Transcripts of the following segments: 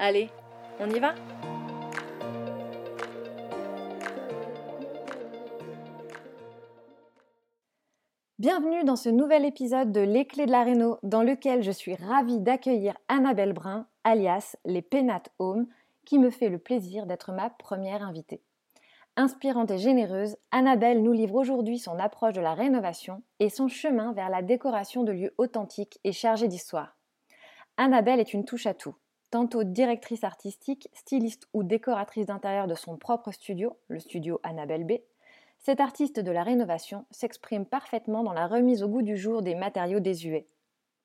Allez, on y va Bienvenue dans ce nouvel épisode de Les Clés de la Réno dans lequel je suis ravie d'accueillir Annabelle Brun, alias les Pénates Home, qui me fait le plaisir d'être ma première invitée. Inspirante et généreuse, Annabelle nous livre aujourd'hui son approche de la rénovation et son chemin vers la décoration de lieux authentiques et chargés d'histoire. Annabelle est une touche à tout. Tantôt directrice artistique, styliste ou décoratrice d'intérieur de son propre studio, le studio Annabelle B, cette artiste de la rénovation s'exprime parfaitement dans la remise au goût du jour des matériaux désuets.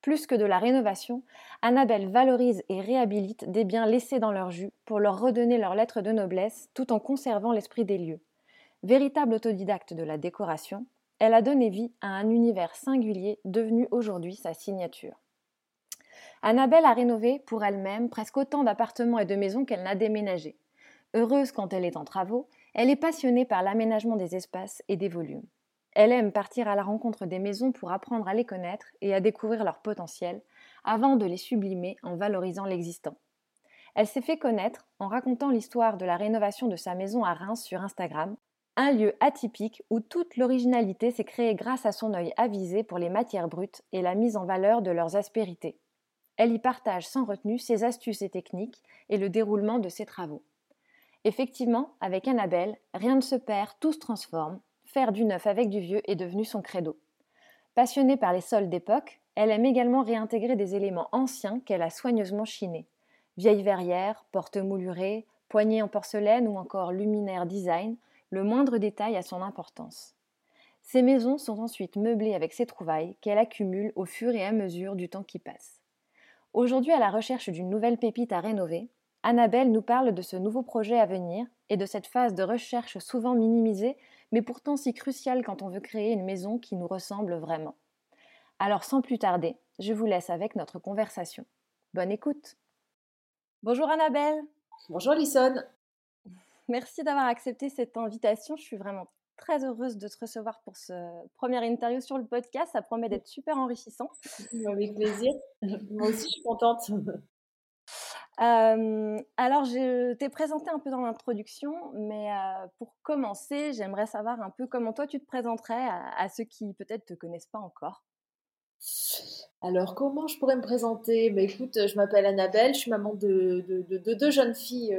Plus que de la rénovation, Annabelle valorise et réhabilite des biens laissés dans leur jus pour leur redonner leur lettre de noblesse tout en conservant l'esprit des lieux. Véritable autodidacte de la décoration, elle a donné vie à un univers singulier devenu aujourd'hui sa signature. Annabelle a rénové pour elle-même presque autant d'appartements et de maisons qu'elle n'a déménagé. Heureuse quand elle est en travaux, elle est passionnée par l'aménagement des espaces et des volumes. Elle aime partir à la rencontre des maisons pour apprendre à les connaître et à découvrir leur potentiel, avant de les sublimer en valorisant l'existant. Elle s'est fait connaître en racontant l'histoire de la rénovation de sa maison à Reims sur Instagram, un lieu atypique où toute l'originalité s'est créée grâce à son œil avisé pour les matières brutes et la mise en valeur de leurs aspérités. Elle y partage sans retenue ses astuces et techniques et le déroulement de ses travaux. Effectivement, avec Annabelle, rien ne se perd, tout se transforme. Faire du neuf avec du vieux est devenu son credo. Passionnée par les sols d'époque, elle aime également réintégrer des éléments anciens qu'elle a soigneusement chinés. Vieilles verrières, portes moulurées, poignées en porcelaine ou encore luminaires design, le moindre détail a son importance. Ces maisons sont ensuite meublées avec ses trouvailles qu'elle accumule au fur et à mesure du temps qui passe. Aujourd'hui, à la recherche d'une nouvelle pépite à rénover, Annabelle nous parle de ce nouveau projet à venir et de cette phase de recherche souvent minimisée, mais pourtant si cruciale quand on veut créer une maison qui nous ressemble vraiment. Alors sans plus tarder, je vous laisse avec notre conversation. Bonne écoute Bonjour Annabelle Bonjour Lison Merci d'avoir accepté cette invitation, je suis vraiment très heureuse de te recevoir pour ce premier interview sur le podcast. Ça promet d'être super enrichissant. Avec plaisir. Moi aussi, je suis contente. alors, je t'ai présenté un peu dans l'introduction, mais pour commencer, j'aimerais savoir un peu comment toi tu te présenterais à, ceux qui peut-être te connaissent pas encore. Alors, comment je pourrais me présenter? Bah, Écoute, je m'appelle Annabelle, je suis maman de, de deux jeunes filles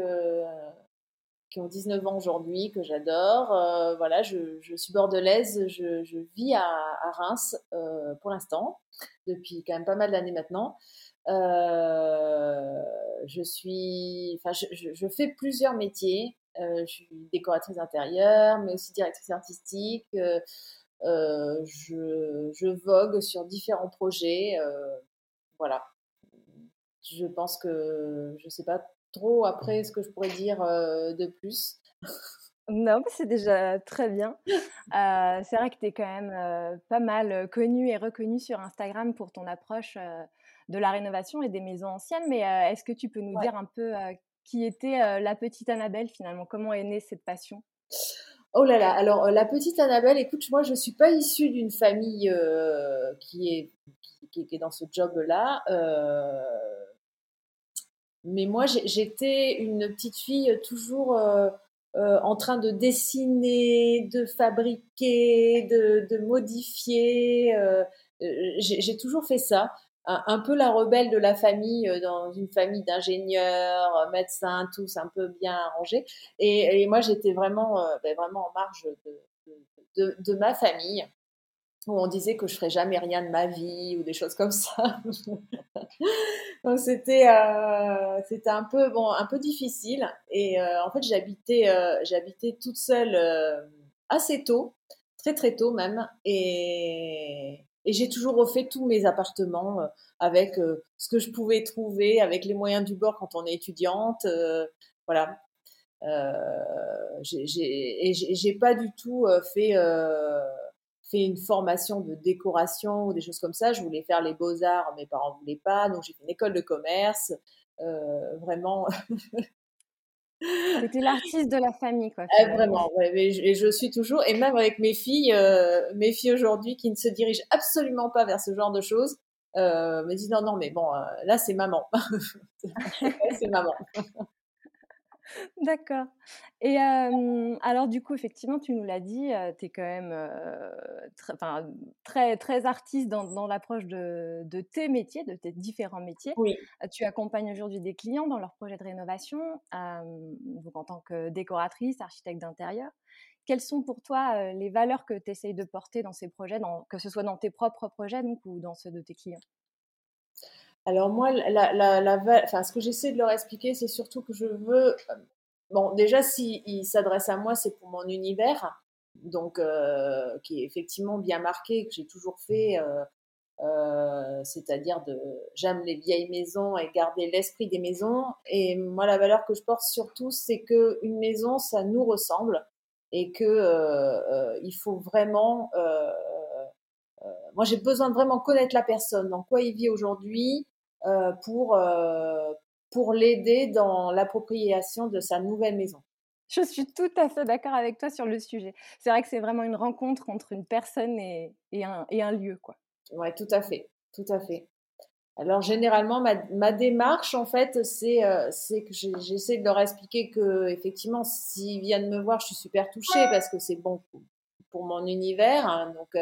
qui ont 19 ans aujourd'hui, que j'adore. Euh, voilà, je, suis bordelaise, je, vis à, Reims euh, pour l'instant, depuis quand même pas mal d'années maintenant. Euh, je suis, enfin, je, fais plusieurs métiers. je suis décoratrice intérieure, mais aussi directrice artistique. je, vogue sur différents projets. voilà. Je pense que je sais pas trop après ce que je pourrais dire de plus. Non, c'est déjà très bien. c'est vrai que tu es quand même pas mal connue et reconnue sur Instagram pour ton approche de la rénovation et des maisons anciennes. Mais est-ce que tu peux nous dire un peu qui était la petite Annabelle finalement? Comment est née cette passion? Oh là là, alors la petite Annabelle, écoute, moi je ne suis pas issue d'une famille qui, est, qui, qui, est dans ce job-là. Mais moi, j'étais une petite fille toujours euh, euh, en train de dessiner, de fabriquer, de, de modifier. Euh, j'ai toujours fait ça. un, peu la rebelle de la famille, dans une famille d'ingénieurs, médecins, tous un peu bien arrangés. Et, moi, j'étais vraiment, ben, vraiment en marge de, de, ma famille où on disait que je ferais jamais rien de ma vie ou des choses comme ça. Donc c'était euh, c'était un peu bon un peu difficile. Et euh, en fait j'habitais euh, j'habitais toute seule assez tôt très très tôt même. Et et j'ai toujours refait tous mes appartements avec ce que je pouvais trouver avec les moyens du bord quand on est étudiante voilà. J'ai pas du tout fait fait une formation de décoration ou des choses comme ça. Je voulais faire les beaux-arts, mes parents ne voulaient pas, donc j'ai fait une école de commerce. Euh, vraiment. C'était l'artiste de la famille, quoi. Eh, vraiment, et je, suis toujours, et même avec mes filles, euh, mes filles aujourd'hui qui ne se dirigent absolument pas vers ce genre de choses, euh, me disent non, non, mais bon, là c'est maman. c'est maman. D'accord. Et alors du coup, effectivement, tu nous l'as dit, tu es quand même très, très artiste dans, l'approche de, tes métiers, de tes différents métiers. Oui. Tu accompagnes aujourd'hui des clients dans leurs projets de rénovation, donc en tant que décoratrice, architecte d'intérieur. Quelles sont pour toi les valeurs que tu essayes de porter dans ces projets, que ce soit dans tes propres projets donc, ou dans ceux de tes clients? Alors moi, la, la, enfin, ce que j'essaie de leur expliquer, c'est surtout que je veux... Euh, bon, déjà, s'ils s'adressent à moi, c'est pour mon univers, donc euh, qui est effectivement bien marqué, que j'ai toujours fait, euh, c'est-à-dire de j'aime les vieilles maisons et garder l'esprit des maisons. Et moi, la valeur que je porte surtout, c'est que une maison, ça nous ressemble et que il faut vraiment moi, j'ai besoin de vraiment connaître la personne, dans quoi il vit aujourd'hui, euh, pour, euh, pour l'aider dans l'appropriation de sa nouvelle maison. Je suis tout à fait d'accord avec toi sur le sujet. C'est vrai que c'est vraiment une rencontre entre une personne et, et, un, et un, lieu. quoi. Oui, tout à fait. Tout à fait. Alors généralement, ma, ma démarche, en fait, c'est euh, que j'essaie de leur expliquer que, effectivement, s'ils viennent me voir, je suis super touchée parce que c'est bon pour, mon univers. Hein. donc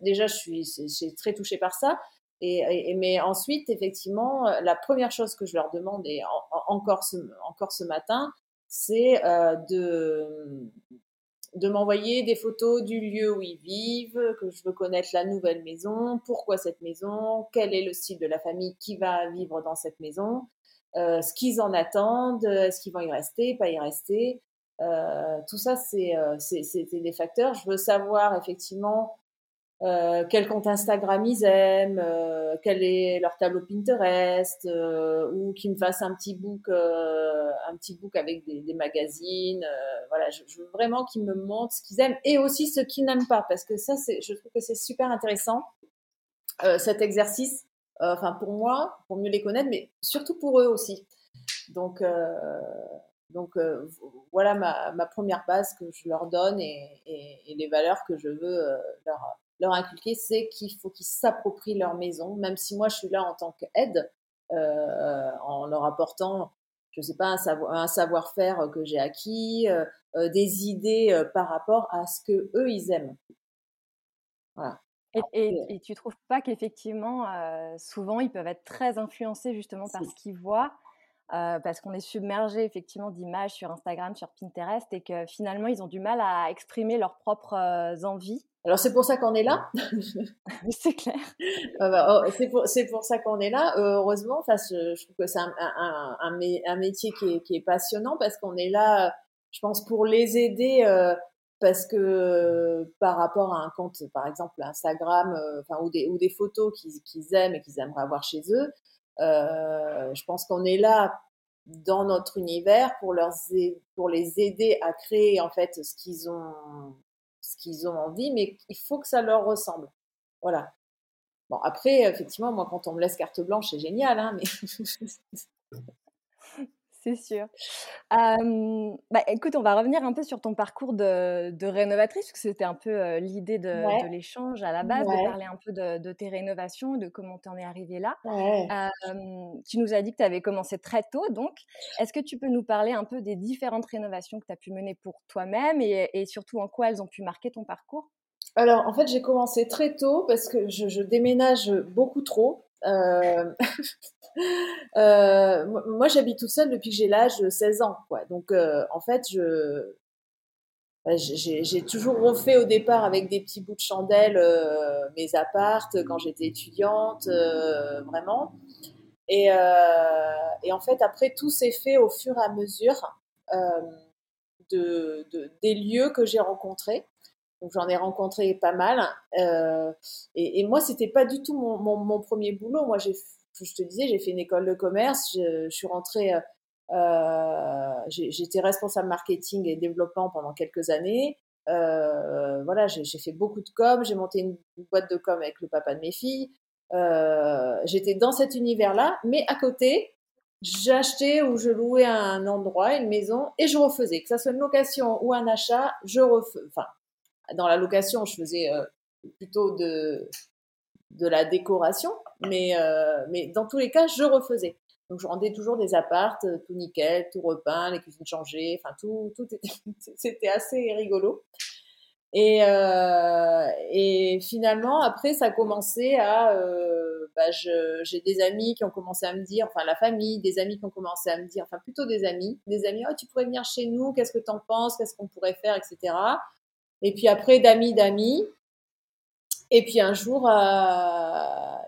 déjà, je suis, suis très touchée par ça. Et, mais ensuite, effectivement, euh, la première chose que je leur demande, et encore, ce, encore ce matin, c'est euh, de, m'envoyer des photos du lieu où ils vivent, que je veux connaître la nouvelle maison, pourquoi cette maison, quel est le style de la famille qui va vivre dans cette maison, euh, ce qu'ils en attendent, est-ce qu'ils vont y rester, pas y rester. Tout ça, c'est des facteurs. Je veux savoir effectivement euh, quel compte Instagram ils aiment, euh, quel est leur tableau Pinterest, euh, ou qu'ils me fassent un petit book, euh, un petit book avec des, des magazines. voilà, je, je, veux vraiment qu'ils me montrent ce qu'ils aiment et aussi ce qu'ils n'aiment pas, parce que ça, je trouve que c'est super intéressant cet exercice. Enfin, pour moi, pour mieux les connaître, mais surtout pour eux aussi. Donc, donc voilà ma, ma, première base que je leur donne et, et, et les valeurs que je veux leur leur inculquer, c'est qu'il faut qu'ils s'approprient leur maison, même si moi je suis là en tant qu'aide, euh, en leur apportant, je sais pas, un, savoir-faire que j'ai acquis, euh, euh, des idées par rapport à ce que eux ils aiment. Voilà. Et, et, et, tu trouves pas qu'effectivement, souvent, ils peuvent être très influencés justement par ce qu'ils voient, parce qu'on est submergé effectivement d'images sur Instagram, sur Pinterest, et que finalement, ils ont du mal à exprimer leurs propres envies? Alors c'est pour ça qu'on est là. c'est clair. Bah, oh, c'est pour, pour, ça qu'on est là. Euh, heureusement, enfin, je, je, trouve que c'est un, un, un, un, métier qui est, qui est passionnant parce qu'on est là, je pense, pour les aider. Euh, parce que par rapport à un compte, par exemple Instagram, euh, enfin ou des ou des photos qu'ils aiment et qu'ils aimeraient avoir chez eux, je pense qu'on est là dans notre univers pour leur pour les aider à créer en fait ce qu'ils ont qu'ils ont envie, mais il faut que ça leur ressemble. Voilà. Bon, après, effectivement, moi, quand on me laisse carte blanche, c'est génial, hein, mais c'est sûr. bah, écoute, on va revenir un peu sur ton parcours de, de rénovatrice, parce que c'était un peu l'idée de, l'échange à la base, de parler un peu de, tes rénovations, de comment tu en es arrivé là. tu nous as dit que tu avais commencé très tôt, donc est-ce que tu peux nous parler un peu des différentes rénovations que tu as pu mener pour toi-même et, et surtout en quoi elles ont pu marquer ton parcours? Alors, en fait, j'ai commencé très tôt parce que je, je déménage beaucoup trop. moi, j'habite toute seule depuis que j'ai l'âge de 16 ans. Quoi. Donc, en fait, je, bah, j'ai toujours refait au départ avec des petits bouts de chandelle mes appartes quand j'étais étudiante, vraiment. Et, et, en fait, après, tout s'est fait au fur et à mesure de, des lieux que j'ai rencontrés. Donc j'en ai rencontré pas mal. Euh, et, et, moi, c'était pas du tout mon, premier boulot. Moi, je te disais, j'ai fait une école de commerce. Je, suis rentrée, euh, euh j'étais responsable marketing et développement pendant quelques années. Voilà, j'ai fait beaucoup de com. J'ai monté une, boîte de com avec le papa de mes filles. J'étais dans cet univers-là, mais à côté, j'achetais ou je louais un endroit, une maison, et je refaisais, que ça soit une location ou un achat, je refaisais. Enfin, dans la location, je faisais euh, plutôt de, de la décoration, mais, euh, mais dans tous les cas, je refaisais. Donc, je rendais toujours des appartes, euh, tout nickel, tout repeint, les cuisines changées, enfin, tout, tout c'était assez rigolo. Et, et finalement, après, ça a commencé à, bah, j'ai des amis qui ont commencé à me dire, enfin la famille, des amis qui ont commencé à me dire, enfin plutôt des amis, des amis, oh tu pourrais venir chez nous, qu'est-ce que t'en penses, qu'est-ce qu'on pourrait faire, etc. Et puis après, d'amis, d'amis. Et puis un jour, euh,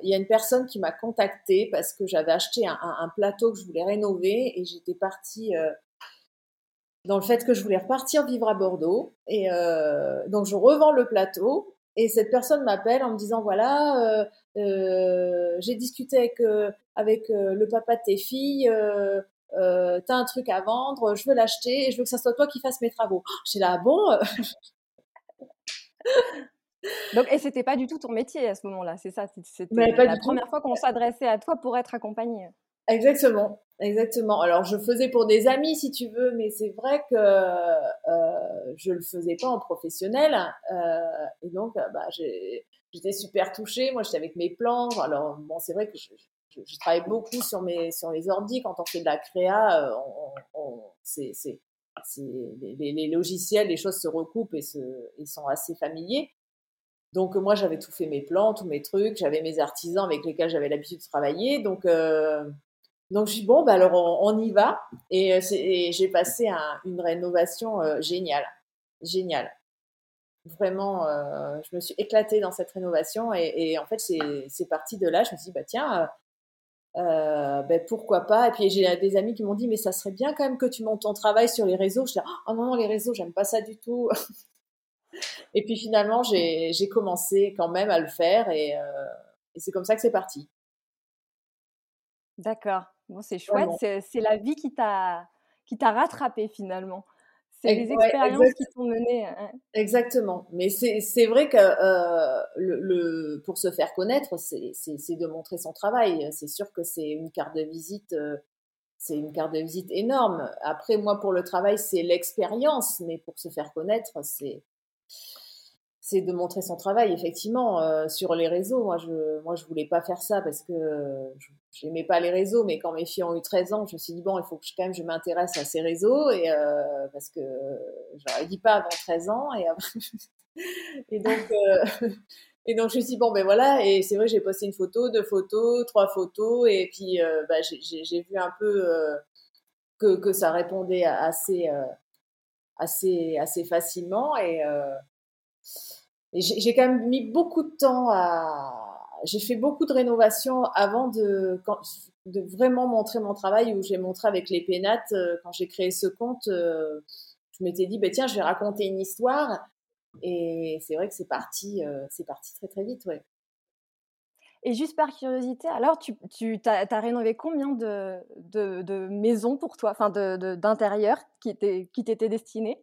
il y a une personne qui m'a contactée parce que j'avais acheté un, plateau que je voulais rénover et j'étais partie euh, dans le fait que je voulais repartir vivre à Bordeaux. Et euh, donc je revends le plateau et cette personne m'appelle en me disant voilà, j'ai discuté avec avec le papa de tes filles. Euh, t'as un truc à vendre, je veux l'acheter et je veux que ça soit toi qui fasses mes travaux. J'ai là, bon, donc, et c'était pas du tout ton métier à ce moment-là, c'est ça C'était la première fois qu'on s'adressait à toi pour être accompagné. Exactement, exactement. Alors, je faisais pour des amis, si tu veux, mais c'est vrai que euh, je le faisais pas en professionnel. Euh, et donc, euh, bah, j'étais super touchée. Moi, j'étais avec mes plans. Alors, bon, c'est vrai que je, je, travaille beaucoup sur mes sur les ordi. Quand on fait de la créa, euh, on, on, c'est les, logiciels, les choses se recoupent et, sont assez familiers. Donc moi j'avais tout fait mes plans, tous mes trucs, j'avais mes artisans avec lesquels j'avais l'habitude de travailler. Donc euh, donc je dis bon bah alors on, y va et, euh, j'ai passé un, une rénovation euh, géniale, géniale. Vraiment, je me suis éclatée dans cette rénovation et, et en fait c'est parti de là. Je me suis dit bah tiens euh, ben pourquoi pas. Et puis j'ai des amis qui m'ont dit mais ça serait bien quand même que tu montes ton travail sur les réseaux. Je dis oh non non les réseaux j'aime pas ça du tout. et puis finalement j'ai commencé quand même à le faire et, euh, et c'est comme ça que c'est parti. D'accord. Bon c'est chouette. C'est la vie qui t'a qui t'a rattrapé finalement. C'est les expériences qui t'ont mené. Hein. Exactement. Mais c'est vrai que euh, le, le, pour se faire connaître, c'est de montrer son travail. C'est sûr que c'est une carte de visite. Euh, c'est une carte de visite énorme. Après, moi, pour le travail, c'est l'expérience, mais pour se faire connaître, c'est c'est de montrer son travail effectivement euh, sur les réseaux. Moi je moi je voulais pas faire ça parce que je n'aimais pas les réseaux mais quand mes filles ont eu 13 ans je me suis dit bon il faut que je, quand même je m'intéresse à ces réseaux et euh, parce que j'aurais dit pas avant 13 ans et donc euh, et donc je me suis dit bon ben voilà. Et c'est vrai j'ai posté une photo deux photos trois photos et puis bah, j'ai vu un peu que que ça répondait assez assez assez facilement et j'ai quand même mis beaucoup de temps à. J'ai fait beaucoup de rénovations avant de, vraiment montrer mon travail, où j'ai montré avec les pénates, euh, quand j'ai créé ce compte, euh, je m'étais dit, bah, tiens, je vais raconter une histoire. Et c'est vrai que c'est parti, euh, c'est parti très très vite, ouais. Et juste par curiosité, alors tu, as, rénové combien de, maisons pour toi, enfin d'intérieur qui t'étaient destinées?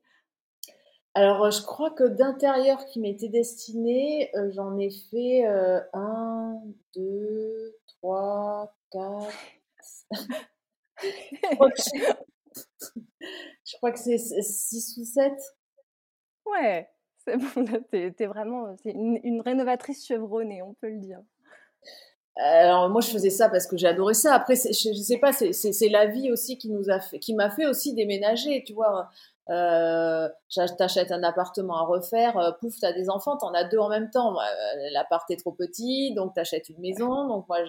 Alors, euh, je crois que d'intérieur qui m'était destiné, euh, j'en ai fait euh, un, deux, trois, quatre. je crois que c'est six ou sept. Ouais, c'est bon, t'es es vraiment une, une, rénovatrice chevronnée, on peut le dire. Alors moi je faisais ça parce que j'adorais ça. Après je, je sais pas, c'est la vie aussi qui nous a fait, qui m'a fait aussi déménager. Tu vois, euh, t'achètes un appartement à refaire, euh, pouf, t'as des enfants, t'en as deux en même temps. L'appart est trop petit, donc t'achètes une maison. Donc moi,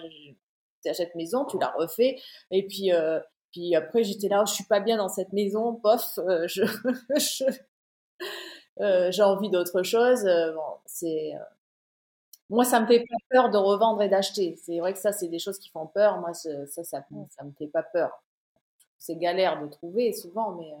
t'achètes maison, tu la refais. Et puis, euh, puis après, j'étais là, je suis pas bien dans cette maison, pof, euh, je, euh, j'ai envie d'autre chose. bon, c'est moi, ça me fait pas peur de revendre et d'acheter. C'est vrai que ça, c'est des choses qui font peur. Moi, ça, ça, ça, ça me fait pas peur. C'est galère de trouver souvent, mais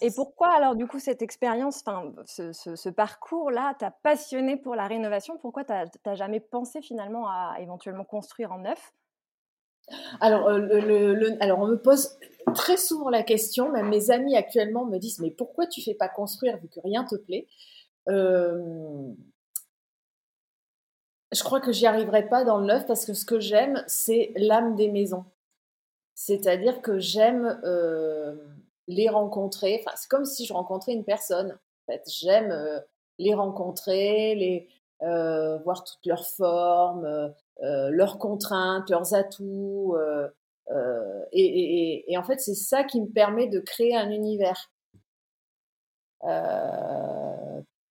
et pourquoi alors du coup cette expérience, enfin ce, ce, parcours-là t'a passionné pour la rénovation? Pourquoi tu n'as jamais pensé finalement à éventuellement construire en neuf? Alors, euh, le, alors, on me pose très souvent la question, même mes amis actuellement me disent mais pourquoi tu fais pas construire vu que rien te plaît? Euh, Je crois que j'y arriverai pas dans le neuf parce que ce que j'aime, c'est l'âme des maisons. C'est-à-dire que j'aime euh, les rencontrer. Enfin, c'est comme si je rencontrais une personne. En fait, j'aime euh, les rencontrer, les euh, voir toutes leurs formes, euh, leurs contraintes, leurs atouts. Et, en fait, c'est ça qui me permet de créer un univers.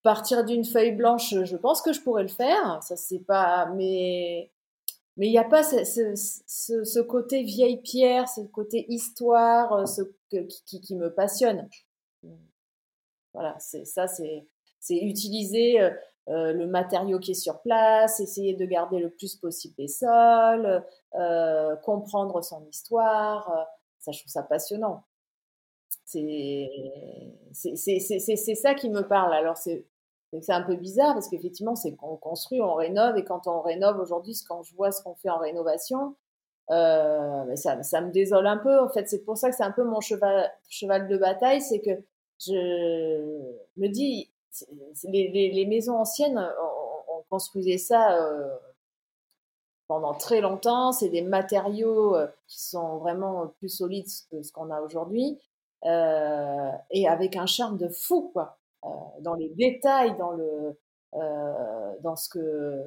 partir d'une feuille blanche, je pense que je pourrais le faire. Ça, c'est pas. Mais mais il n'y a pas ce, côté vieille pierre, ce côté histoire, euh, ce, qui, me passionne. Voilà, ça, c'est utiliser euh, euh, le matériau qui est sur place, essayer de garder le plus possible les sols, comprendre son histoire. ça, je trouve ça passionnant. C'est ça qui me parle. Alors, c'est c'est un peu bizarre parce qu'effectivement, c'est qu'on construit, on rénove, et quand on rénove aujourd'hui, quand je vois ce qu'on fait en rénovation, euh, ça, ça, me désole un peu. En fait, c'est pour ça que c'est un peu mon cheval, cheval de bataille, c'est que je me dis, les, les, les maisons anciennes, on, on construisait ça euh, pendant très longtemps. C'est des matériaux euh, qui sont vraiment plus solides que ce qu'on a aujourd'hui, euh, et avec un charme de fou, quoi. Euh, dans les détails, dans le, euh, dans ce que,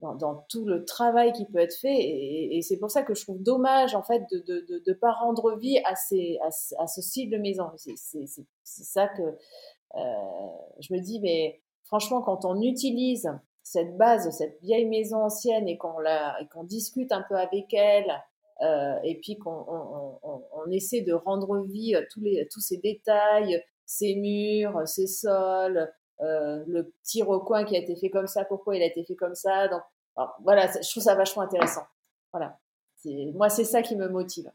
dans, tout le travail qui peut être fait. Et, c'est pour ça que je trouve dommage, en fait, de ne de, de, pas rendre vie à, ces, à, ce style de maison. C'est ça que euh, je me dis, mais franchement, quand on utilise cette base, cette vieille maison ancienne et qu'on qu'on discute un peu avec elle, et puis qu'on on, essaie de rendre vie à tous, les, tous ces détails, ses murs, ses sols, euh, le petit recoin qui a été fait comme ça, pourquoi il a été fait comme ça. Donc, voilà, je trouve ça vachement intéressant. Voilà. Moi, c'est ça qui me motive.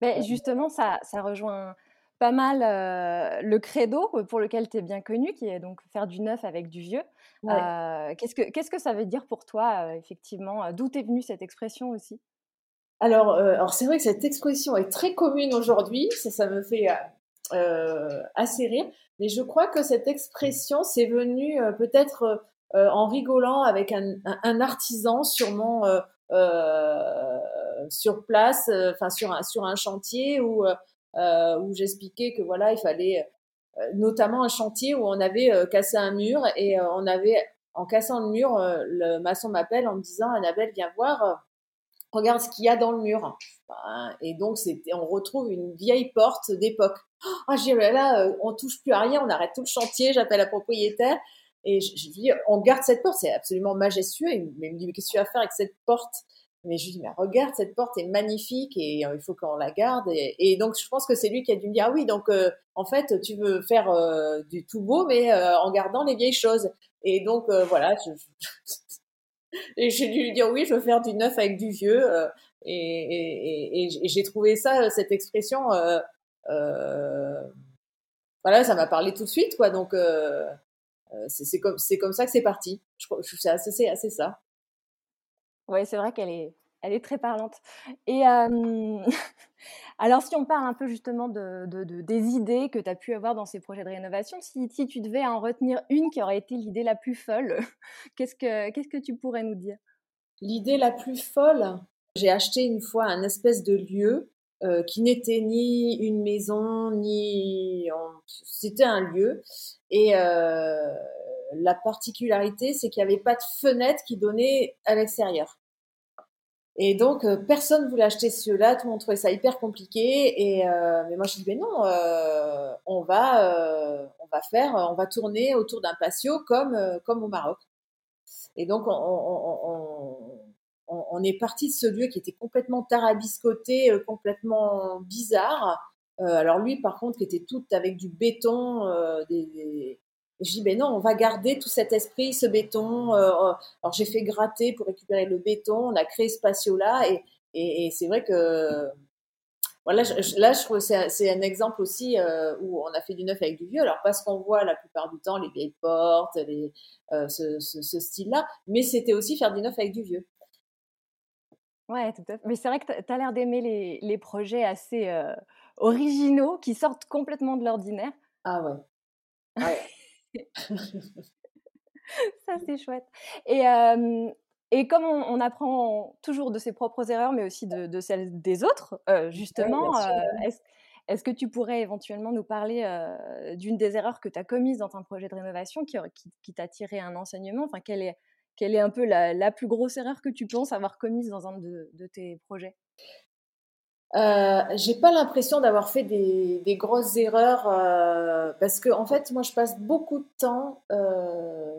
Mais justement, ça, ça rejoint pas mal euh, le credo pour lequel tu es bien connu, qui est donc faire du neuf avec du vieux. Euh, qu'est-ce, que, qu'est-ce que ça veut dire pour toi, effectivement? D'où est venue cette expression aussi? Alors, alors, c'est vrai que cette expression est très commune aujourd'hui. Ça, ça me fait euh, assez rire. Mais je crois que cette expression, c'est venu euh, peut-être euh, en rigolant avec un, un, artisan sûrement sur place, enfin sur un, sur un chantier où, où j'expliquais que voilà, il fallait notamment un chantier où on avait cassé un mur et on avait, en cassant le mur, le maçon m'appelle en me disant Annabelle, viens voir, regarde ce qu'il y a dans le mur. Et donc, on retrouve une vieille porte d'époque. Ah, oh, là, euh, on touche plus à rien, on arrête tout le chantier, j'appelle la propriétaire. Et je, je, dis, on garde cette porte, c'est absolument majestueux. Il me dit, mais qu'est-ce que tu vas faire avec cette porte? Mais je lui dis, mais regarde, cette porte est magnifique et euh, il faut qu'on la garde. Et, donc, je pense que c'est lui qui a dû me dire, ah oui, donc euh, en fait, tu veux faire du tout beau, mais en gardant les vieilles choses. Et donc, voilà, je, et j'ai dû lui dire, oui, je veux faire du neuf avec du vieux. et, et j'ai trouvé ça, cette expression euh, voilà, ça m'a parlé tout de suite, quoi. Donc, euh, euh, c'est comme, comme ça que c'est parti. Je c'est assez, assez ça. Oui, c'est vrai qu'elle est, elle est très parlante. Et alors, si on parle un peu justement de, de, des idées que tu as pu avoir dans ces projets de rénovation, si, tu devais en retenir une qui aurait été l'idée la plus folle, qu'est-ce que que tu pourrais nous dire? L'idée la plus folle, j'ai acheté une fois un espèce de lieu euh, qui n'était ni une maison, ni... C'était un lieu. Et euh, la particularité, c'est qu'il n'y avait pas de fenêtre qui donnait à l'extérieur. Et donc, euh, personne ne voulait acheter ceux-là, tout le monde trouvait ça hyper compliqué. Et, euh, mais moi, je dis, mais non, euh, on, va, on va faire, on va tourner autour d'un patio comme, comme au Maroc. Et donc, on, on, on, on est parti de ce lieu qui était complètement tarabiscoté, complètement bizarre. alors lui, par contre, qui était tout avec du béton, des, des je dis, ben non, on va garder tout cet esprit, ce béton. Euh, euh, alors j'ai fait gratter pour récupérer le béton, on a créé ce patio-là, et, et, c'est vrai que voilà, là je trouve c'est c'est un exemple aussi euh, où on a fait du neuf avec du vieux. Alors parce qu'on voit la plupart du temps les vieilles portes, les, ce, ce, style-là, mais c'était aussi faire du neuf avec du vieux. Ouais, tout à fait. Mais c'est vrai que tu as l'air d'aimer les, les, projets assez originaux qui sortent complètement de l'ordinaire. Ah ouais. ouais. Ça, c'est chouette. Et, et comme on, apprend toujours de ses propres erreurs, mais aussi de, celles des autres, justement, est-ce que tu pourrais éventuellement nous parler d'une des erreurs que tu as commises dans ton projet de rénovation qui, qui, t'a tiré un enseignement? Enfin, quelle, est, quelle est un peu la, plus grosse erreur que tu penses avoir commise dans un de, de tes projets? Euh, j'ai pas l'impression d'avoir fait des, grosses erreurs euh, parce que en fait moi je passe beaucoup de temps euh,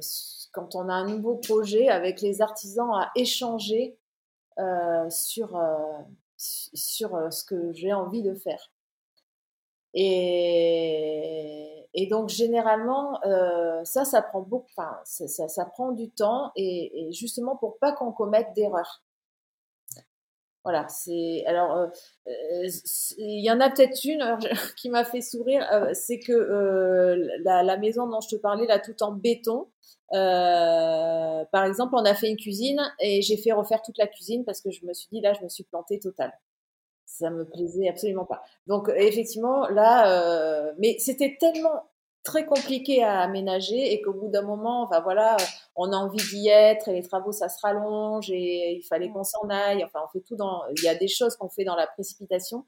quand on a un nouveau projet avec les artisans à échanger sur ce que j'ai envie de faire. Et, et donc généralement ça ça prend beaucoup du temps et, et justement pour pas qu'on commette d'erreurs voilà, c'est alors euh, euh, il y en a peut-être une qui m'a fait sourire, euh, c'est que la, maison dont je te parlais là, tout en béton. par exemple, on a fait une cuisine et j'ai fait refaire toute la cuisine parce que je me suis dit là, je me suis plantée totale. Ça me plaisait absolument pas. Donc effectivement là, mais c'était tellement très compliqué à aménager et qu'au bout d'un moment, enfin voilà, on a envie d'y être et les travaux ça se rallonge et il fallait qu'on s'en aille. Enfin, on fait tout dans. Il y a des choses qu'on fait dans la précipitation.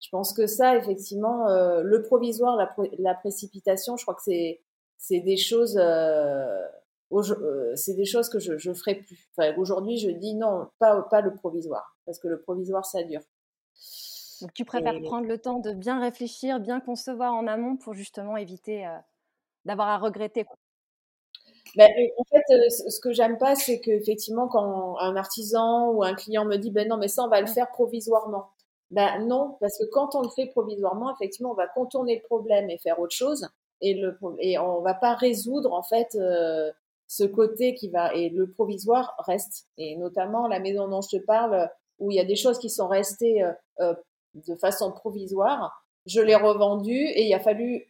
Je pense que ça, effectivement, euh, le provisoire, la, la, précipitation, je crois que c'est c'est des choses. Euh, euh, c'est des choses que je je ferai plus. Enfin, aujourd'hui, je dis non, pas pas le provisoire parce que le provisoire ça dure. Donc tu préfères prendre le temps de bien réfléchir, bien concevoir en amont pour justement éviter euh, d'avoir à regretter. Ben, en fait, euh, ce que j'aime pas, c'est qu'effectivement, quand un artisan ou un client me dit, ben non, mais ça, on va le faire provisoirement. Ben non, parce que quand on le fait provisoirement, effectivement, on va contourner le problème et faire autre chose, et le et on va pas résoudre en fait euh, ce côté qui va et le provisoire reste. Et notamment la maison dont je te parle, où il y a des choses qui sont restées de façon provisoire. Je l'ai revendu et il a fallu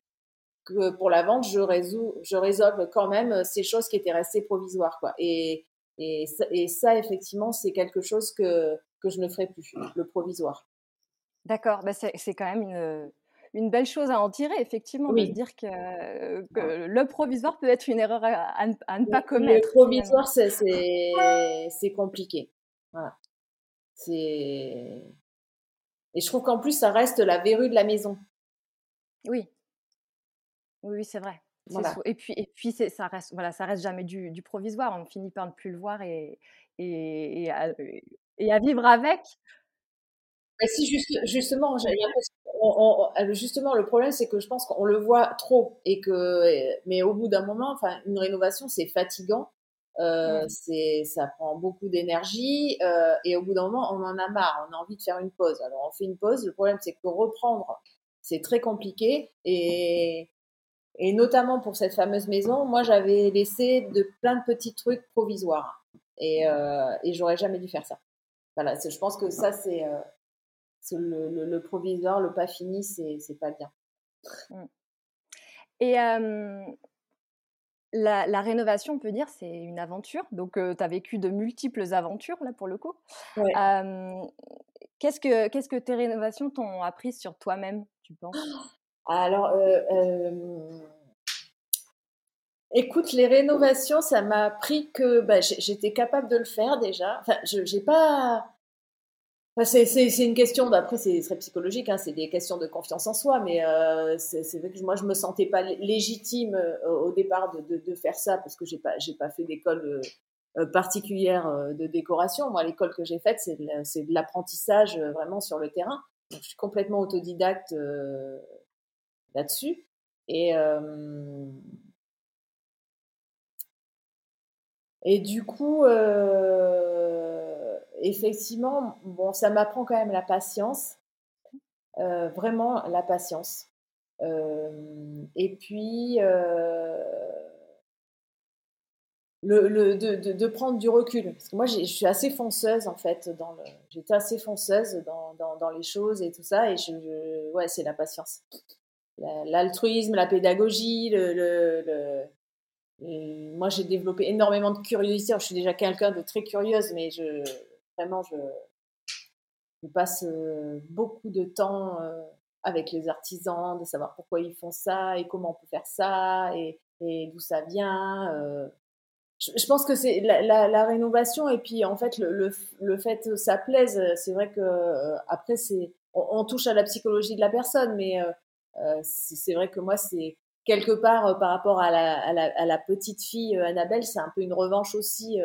que pour la vente, je, résous, je résolve quand même ces choses qui étaient restées provisoires. Quoi. Et, et, et ça, effectivement, c'est quelque chose que, que je ne ferai plus, le provisoire. D'accord, bah c'est quand même une, une belle chose à en tirer, effectivement, de se dire que, que, le provisoire peut être une erreur à, ne pas commettre. Le provisoire, c'est compliqué. Voilà. C'est et je trouve qu'en plus, ça reste la verrue de la maison. Oui. Oui, c'est vrai. Et puis, et puis ça reste, voilà, ça reste jamais du, du, provisoire. On finit par ne plus le voir et, et, et, à, et à, vivre avec. Mais si justement, justement, le problème, c'est que je pense qu'on le voit trop et que, mais au bout d'un moment, enfin, une rénovation, c'est fatigant euh, c'est, ça prend beaucoup d'énergie euh, et au bout d'un moment, on en a marre, on a envie de faire une pause. Alors on fait une pause. Le problème, c'est que reprendre, c'est très compliqué et et notamment pour cette fameuse maison, moi j'avais laissé de plein de petits trucs provisoires et euh, et j'aurais jamais dû faire ça. Voilà, je pense que ça c'est le, le, le, provisoire, le pas fini, c'est c'est pas bien. Mmh. Et euh, la, rénovation, on peut dire, c'est une aventure. Donc, tu as vécu de multiples aventures, là, pour le coup. qu'est-ce, que, qu'est-ce que tes rénovations t'ont appris sur toi-même, tu penses? Alors, écoute, les rénovations, ça m'a appris que bah, j'étais capable de le faire déjà. Enfin, je n'ai pas c'est une question, d'après c'est très psychologique, hein, c'est des questions de confiance en soi, mais euh, c'est vrai que moi je me sentais pas légitime euh, au départ de, de, de, faire ça parce que j'ai pas pas fait d'école particulière de décoration. Moi, l'école que j'ai faite, c'est de l'apprentissage vraiment sur le terrain. Donc, je suis complètement autodidacte là-dessus. Et, et du coup, effectivement, bon, ça m'apprend quand même la patience, euh, vraiment la patience. Euh, et puis, euh, le, de, de, prendre du recul. Parce que moi, je suis assez fonceuse, en fait. J'étais assez fonceuse dans, dans, dans, les choses et tout ça. Et je, ouais, c'est la patience. L'altruisme, la, pédagogie, le, le, moi, j'ai développé énormément de curiosité. je suis déjà quelqu'un de très curieuse, mais je, Vraiment, je, passe euh, beaucoup de temps euh, avec les artisans, de savoir pourquoi ils font ça et comment on peut faire ça et, d'où ça vient. Euh. Je, pense que c'est la, rénovation et puis en fait le, fait que ça plaise, c'est vrai que après c'est on, touche à la psychologie de la personne, mais c'est vrai que moi c'est quelque part par rapport à la, à la, petite fille Annabelle, c'est un peu une revanche aussi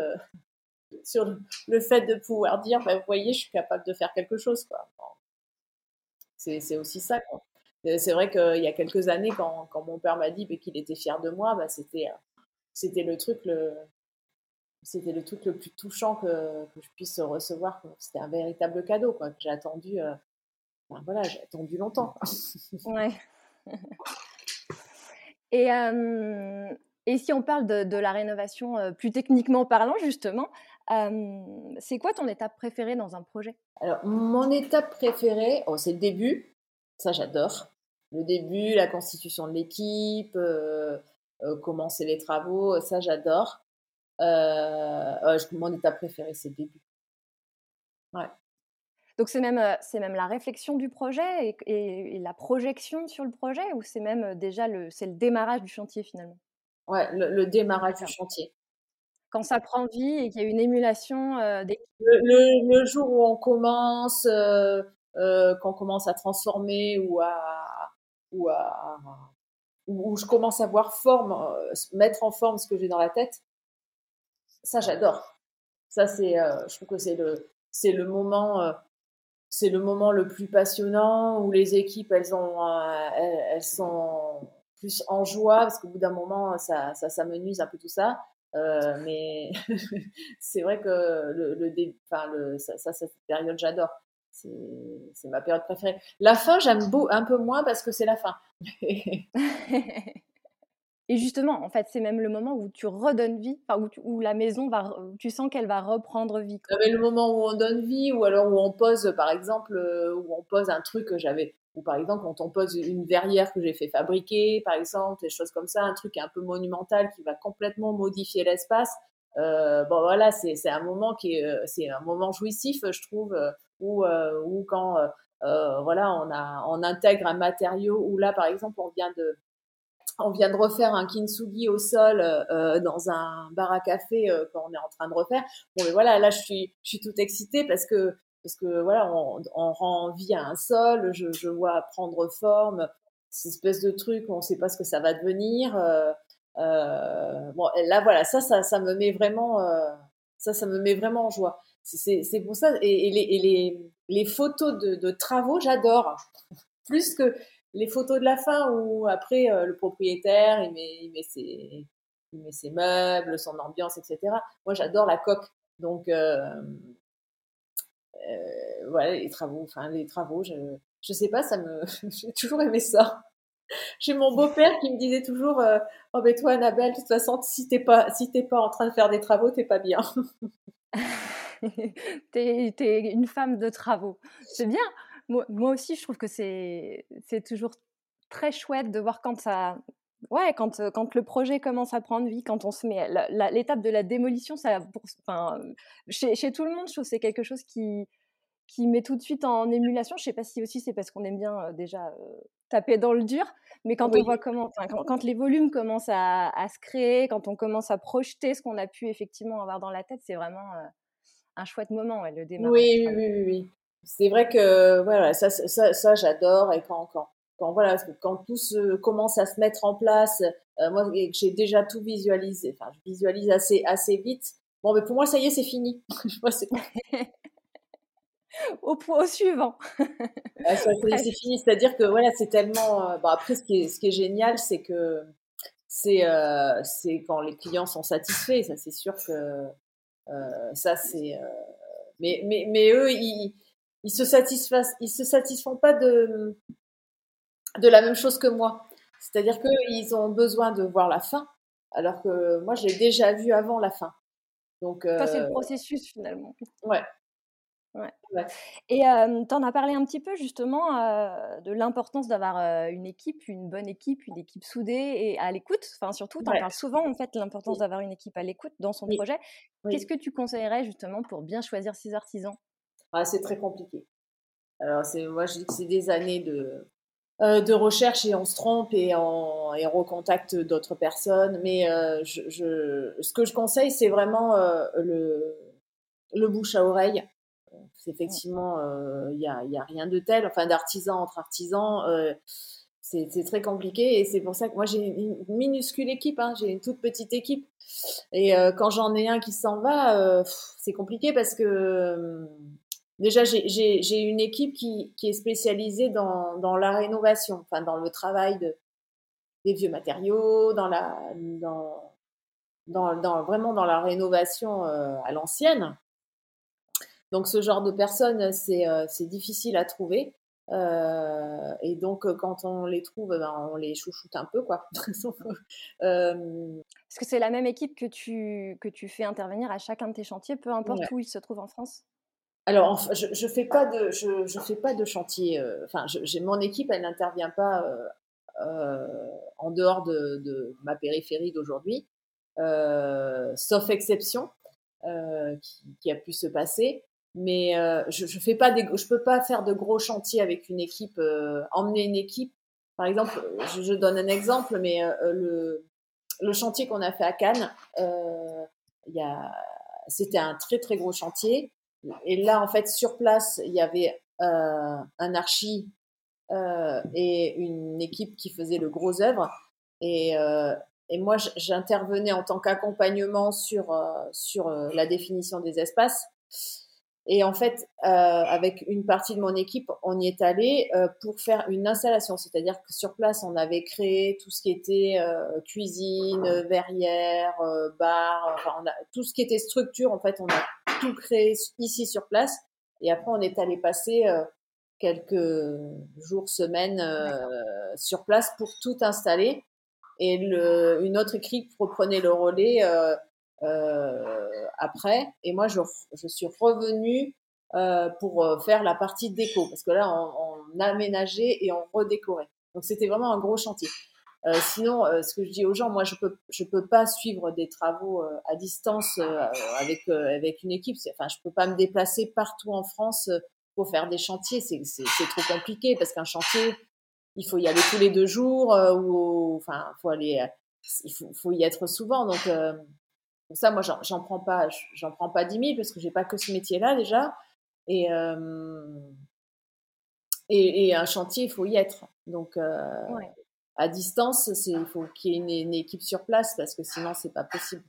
sur le, fait de pouvoir dire, bah, vous voyez, je suis capable de faire quelque chose. Quoi. C'est, aussi ça. Quoi. C'est vrai qu'il y a quelques années, quand, quand mon père m'a dit bah, qu'il était fier de moi, bah, c'était, c'était le truc le, c'était le truc le plus touchant que, que je puisse recevoir. C'était un véritable cadeau quoi, que j'ai attendu. Euh, voilà, j'ai attendu longtemps. ouais. Et, si on parle de, la rénovation plus techniquement parlant, justement, c'est quoi ton étape préférée dans un projet? Alors, mon étape préférée, oh, c'est le début. Ça, j'adore. Le début, la constitution de l'équipe, commencer les travaux, ça, j'adore. Mon étape préférée, c'est le début. Ouais. Donc c'est même, c'est même la réflexion du projet et, la projection sur le projet ou c'est même déjà le, c'est le démarrage du chantier finalement? Ouais, le démarrage du chantier. Quand ça prend vie et qu'il y a une émulation euh, Le, jour où on commence, euh, euh, commence à transformer ou à, ou à où je commence à voir forme, mettre en forme ce que j'ai dans la tête, ça j'adore. Ça c'est, je trouve que c'est le, c'est le moment, c'est le moment le plus passionnant où les équipes elles ont, elles, sont plus en joie parce qu'au bout d'un moment ça, ça, ça nuise un peu tout ça. Euh, mais c'est vrai que le, le, enfin, le ça, ça, cette période, j'adore. C'est ma période préférée. La fin, j'aime un peu moins parce que c'est la fin. Et justement, en fait, c'est même le moment où tu redonnes vie, où, la maison va, tu sens qu'elle va reprendre vie. Quoi. le moment où on donne vie, ou alors où on pose, par exemple, euh, où on pose un truc que j'avais ou par exemple quand on pose une verrière que j'ai fait fabriquer, par exemple, des choses comme ça, un truc un peu monumental qui va complètement modifier l'espace. Euh, bon voilà, c'est un moment qui euh, c'est un moment jouissif, je trouve, où, où quand voilà, on a, on intègre un matériau où là, par exemple, on vient de, on vient de refaire un kintsugi au sol euh, dans un bar à café euh, quand on est en train de refaire. Bon, voilà, là, je suis, je suis toute excitée parce que parce que voilà, on, rend vie à un sol, je, vois prendre forme, cette espèce de truc, on ne sait pas ce que ça va devenir. Euh, euh, bon, là voilà, ça, ça, ça me met vraiment, euh, ça, ça me met vraiment en joie. C'est pour ça, et, les, les, les, photos de travaux, j'adore, plus que les photos de la fin où après euh, le propriétaire il met, ses, meubles, son ambiance, etc. Moi, j'adore la coque, donc euh, euh, voilà, les travaux, enfin les travaux, je, je sais pas, ça me, j'ai toujours aimé ça. J'ai mon beau-père qui me disait toujours, oh ben toi Annabelle, de toute façon, si t'es pas, si t'es pas en train de faire des travaux, t'es pas bien. t'es, es une femme de travaux, c'est bien. Moi, moi, aussi, je trouve que c'est, toujours très chouette de voir quand ça, Ouais, quand, quand le projet commence à prendre vie, quand on se met. L'étape de la démolition, ça, enfin, chez, chez, tout le monde, je trouve que c'est quelque chose qui, qui met tout de suite en émulation. Je sais pas si aussi c'est parce qu'on aime bien déjà taper dans le dur, mais quand on voit comment, quand, quand, les volumes commencent à, à, se créer, quand on commence à projeter ce qu'on a pu effectivement avoir dans la tête, c'est vraiment un chouette moment, ouais, le démarrage. Oui, oui, oui, oui. C'est vrai que voilà, ça, ça, ça j'adore et quand, quand quand voilà, quand tout se, commence à se mettre en place, euh, moi j'ai déjà tout visualisé, enfin je visualise assez assez vite. bon, mais pour moi, ça y est, c'est fini. au, au suivant. c'est fini, c'est-à-dire que voilà, c'est tellement. Bon, après, ce qui est, ce qui est génial, c'est que c'est c'est quand les clients sont satisfaits. Ça, c'est sûr que ça, c'est. mais, mais, mais eux, ils, ils se satisfont, ils se satisfont pas de de la même chose que moi. C'est-à-dire qu'ils ont besoin de voir la fin, alors que moi, j'ai déjà vu avant la fin. Donc, ça, c'est le processus finalement. Ouais. Ouais. Et tu en as parlé un petit peu justement de l'importance d'avoir une équipe, une bonne équipe, une équipe soudée et à l'écoute. Enfin, surtout, tu en parles souvent en fait, l'importance d'avoir une équipe à l'écoute dans son projet. Qu'est-ce que tu conseillerais justement pour bien choisir ses artisans? Ah, C'est très compliqué. Alors, moi, je dis que c'est des années de, euh, recherche et on se trompe et on, et recontacte d'autres personnes. Mais euh, ce que je conseille, c'est vraiment euh, le, le bouche à oreille. Effectivement, il n'y a, y a, rien de tel, enfin d'artisan entre artisans, c'est très compliqué et c'est pour ça que moi j'ai une minuscule équipe, hein, j'ai une toute petite équipe. Et quand j'en ai un qui s'en va, c'est compliqué parce que Déjà, j'ai une équipe qui, qui, est spécialisée dans, dans, la rénovation, enfin dans le travail de, des vieux matériaux, dans la, dans, dans, vraiment dans la rénovation euh, à l'ancienne. Donc ce genre de personnes, c'est euh, difficile à trouver. Euh, et donc quand on les trouve, ben, on les chouchoute un peu, quoi. Est-ce que c'est la même équipe que tu, que tu fais intervenir à chacun de tes chantiers, peu importe où ils se trouvent en France? Alors, je, je fais pas de, je, je fais pas de chantier. Euh, enfin, j'ai mon équipe, elle n'intervient pas euh, euh, en dehors de, ma périphérie d'aujourd'hui, sauf exception qui, a pu se passer. Mais je, je fais pas des, je peux pas faire de gros chantiers avec une équipe, emmener une équipe. Par exemple, je, donne un exemple, mais le, chantier qu'on a fait à Cannes, c'était un très très gros chantier. Et là, en fait, sur place, il y avait euh, un archi euh, et une équipe qui faisait le gros œuvre. Et, euh, moi, j'intervenais en tant qu'accompagnement sur, sur la définition des espaces. Et en fait, avec une partie de mon équipe, on y est allé pour faire une installation. C'est-à-dire que sur place, on avait créé tout ce qui était cuisine, verrière, bar, tout ce qui était structure. En fait, on a tout créé ici sur place. Et après, on est allé passer euh, quelques jours, semaines euh, sur place pour tout installer. Et le, une autre équipe reprenait le relais euh, après. Et moi, je, je suis revenue pour faire la partie déco. Parce que là, on, on aménageait et on redécorait. Donc, c'était vraiment un gros chantier. Euh, sinon, euh, ce que je dis aux gens, moi, je peux, je peux pas suivre des travaux euh, à distance avec avec une équipe. Enfin, je peux pas me déplacer partout en France pour faire des chantiers. C'est c'est trop compliqué parce qu'un chantier, il faut y aller tous les deux jours ou enfin, faut aller, il faut, faut y être souvent. Donc pour ça, moi, j'en prends pas, j'en prends pas dix mille parce que j'ai pas que ce métier-là déjà. Et, et, et un chantier, il faut y être. Donc, ouais à distance, il faut qu'il y ait une, équipe sur place parce que sinon, c'est pas possible.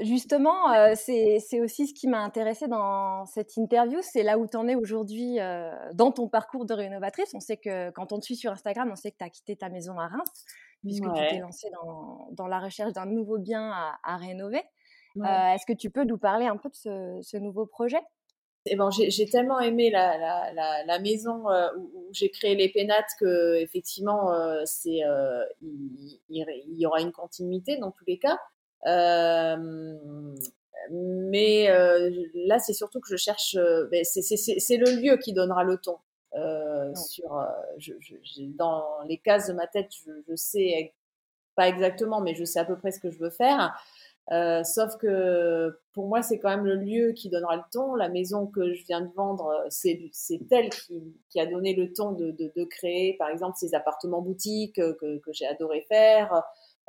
Justement, euh, c'est aussi ce qui m'a intéressé dans cette interview, c'est là où tu en es aujourd'hui euh, dans ton parcours de rénovatrice. On sait que quand on te suit sur Instagram, on sait que tu as quitté ta maison à Reims, puisque tu t'es lancée dans, dans, la recherche d'un nouveau bien à, rénover. Euh, est-ce que tu peux nous parler un peu de ce, ce nouveau projet? Eh ben, j'ai tellement aimé la, la, la, la maison euh, où, où j'ai créé les pénates que effectivement euh, c'est euh, il, il, y aura une continuité dans tous les cas. mais là, c'est surtout que je cherche. Ben, c'est le lieu qui donnera le ton. sur, je, je, dans les cases de ma tête, je, je sais pas exactement, mais je sais à peu près ce que je veux faire. Euh, sauf que pour moi, c'est quand même le lieu qui donnera le ton. La maison que je viens de vendre, euh, c'est elle qui, qui, a donné le ton de, de, de, créer, par exemple, ces appartements boutiques euh, que, que j'ai adoré faire.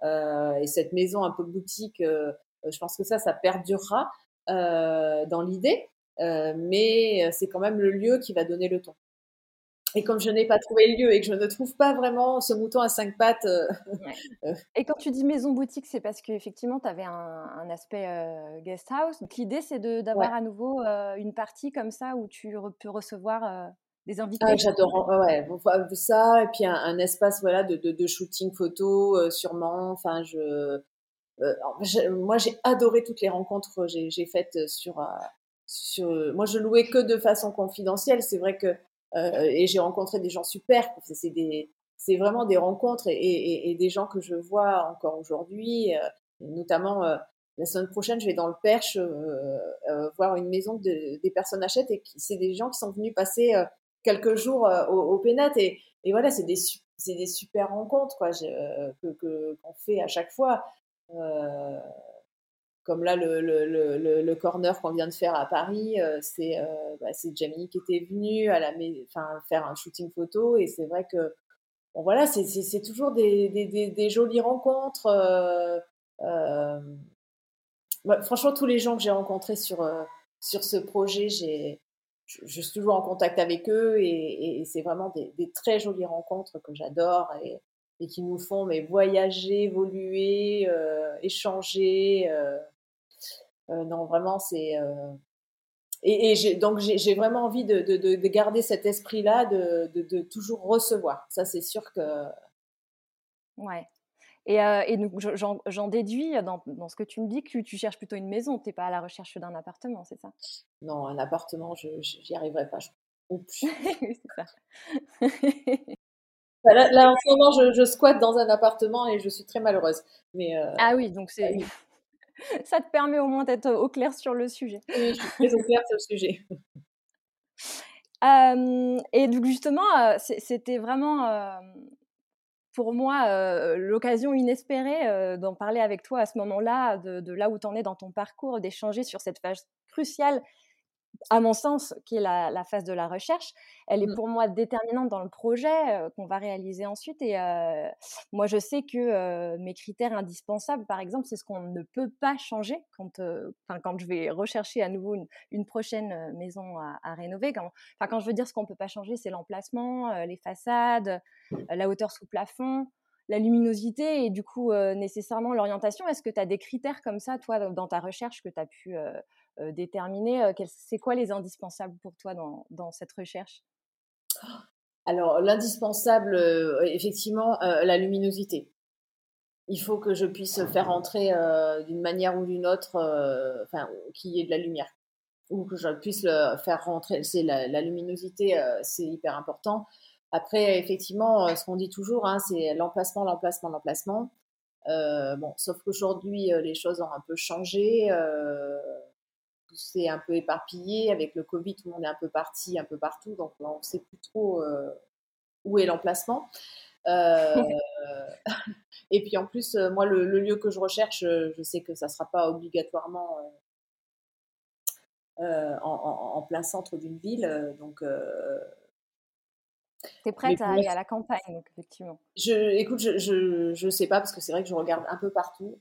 Euh, et cette maison un peu boutique, euh, je pense que ça, ça perdurera dans l'idée. mais c'est quand même le lieu qui va donner le ton. Et comme je n'ai pas trouvé le lieu et que je ne trouve pas vraiment ce mouton à cinq pattes. Euh, euh. Et quand tu dis maison boutique, c'est parce qu'effectivement, tu avais un, aspect euh, guest house. Donc l'idée, c'est d'avoir à nouveau une partie comme ça où tu peux recevoir des invités. Ah, J'adore ouais, ça. Et puis un, espace voilà, de, de, shooting photo, sûrement. Enfin, je. moi, j'ai adoré toutes les rencontres que j'ai faites sur, sur. Moi, je louais que de façon confidentielle. C'est vrai que euh, et j'ai rencontré des gens super. C'est vraiment des rencontres et, des gens que je vois encore aujourd'hui. Euh, notamment euh, la semaine prochaine, je vais dans le Perche voir une maison que des personnes achètent et c'est des gens qui sont venus passer quelques jours au, au Pénat et, voilà, c'est des super rencontres quoi qu'on fait à chaque fois. Euh, comme là le, corner qu'on vient de faire à Paris, euh, c'est euh, bah, c'est Jamie qui était venu à la faire un shooting photo et c'est vrai que voilà c'est toujours des, des, jolies rencontres. Euh, franchement tous les gens que j'ai rencontrés sur sur ce projet j'ai je, suis toujours en contact avec eux et, et c'est vraiment des, des, très jolies rencontres que j'adore et, et, qui nous font mais voyager, évoluer, échanger. Euh, non, vraiment, c'est. Euh, et, et donc, j'ai vraiment envie de, de, de garder cet esprit-là, de, de, toujours recevoir. Ça, c'est sûr que. Ouais. Et, euh, et donc, j'en déduis dans, dans, ce que tu me dis que tu, cherches plutôt une maison. Tu n'es pas à la recherche d'un appartement, c'est ça? Non, un appartement, je n'y arriverai pas. Je... ça. là, là, en ce moment, je, je, squatte dans un appartement et je suis très malheureuse. Mais, Ah oui, donc c'est. ça te permet au moins d'être au clair sur le sujet. Oui, je suis très au clair sur le sujet. et donc justement, c'était vraiment pour moi l'occasion inespérée d'en parler avec toi à ce moment-là, de, de, là où tu en es dans ton parcours, d'échanger sur cette phase cruciale à mon sens, qui est la, phase de la recherche, elle est mmh. pour moi déterminante dans le projet euh, qu'on va réaliser ensuite. Et euh, moi, je sais que euh, mes critères indispensables, par exemple, c'est ce qu'on ne peut pas changer quand, quand je vais rechercher à nouveau une, prochaine maison à, rénover. Quand, quand je veux dire ce qu'on ne peut pas changer, c'est l'emplacement, les façades, la hauteur sous plafond la luminosité et du coup nécessairement l'orientation. Est-ce que tu as des critères comme ça, toi, dans ta recherche que tu as pu euh, déterminer euh, c'est quoi les indispensables pour toi dans, dans cette recherche? Alors, l'indispensable, euh, effectivement, la luminosité. Il faut que je puisse faire entrer d'une manière ou d'une autre, enfin, qu'il y ait de la lumière ou que je puisse le faire rentrer. C'est la, luminosité, c'est hyper important. Après, effectivement, ce qu'on dit toujours, hein, c'est l'emplacement, l'emplacement, l'emplacement. bon, sauf qu'aujourd'hui, les choses ont un peu changé c'est un peu éparpillé. Avec le Covid, tout le monde est un peu parti, un peu partout. Donc, on ne sait plus trop euh, où est l'emplacement. Euh, et puis en plus, euh, moi, le, lieu que je recherche, je sais que ça ne sera pas obligatoirement en, plein centre d'une ville. Donc, tu es prête à aller à la campagne, donc, effectivement. Je, écoute, je ne sais pas parce que c'est vrai que je regarde un peu partout.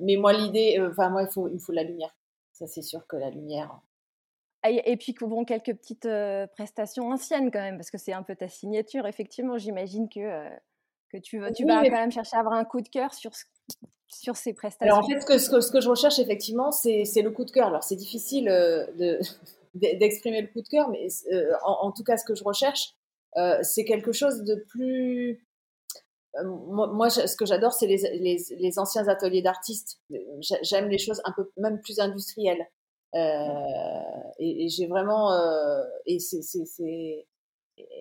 mais moi, l'idée, enfin, moi, il faut, il me faut de la lumière. Ça, c'est sûr que la lumière. Et, puis, bon, quelques petites prestations anciennes quand même, parce que c'est un peu ta signature. Effectivement, j'imagine que, que tu, vas, tu vas quand même chercher à avoir un coup de cœur sur, sur ces prestations. Alors, en fait, ce que, ce que, je recherche, effectivement, c'est le coup de cœur. Alors, c'est difficile d'exprimer le coup de cœur, mais en, tout cas, ce que je recherche, c'est quelque chose de plus moi, ce que j'adore, c'est les, les, les, anciens ateliers d'artistes. J'aime les choses un peu même plus industrielles. Euh, et, et j'ai vraiment euh, et c'est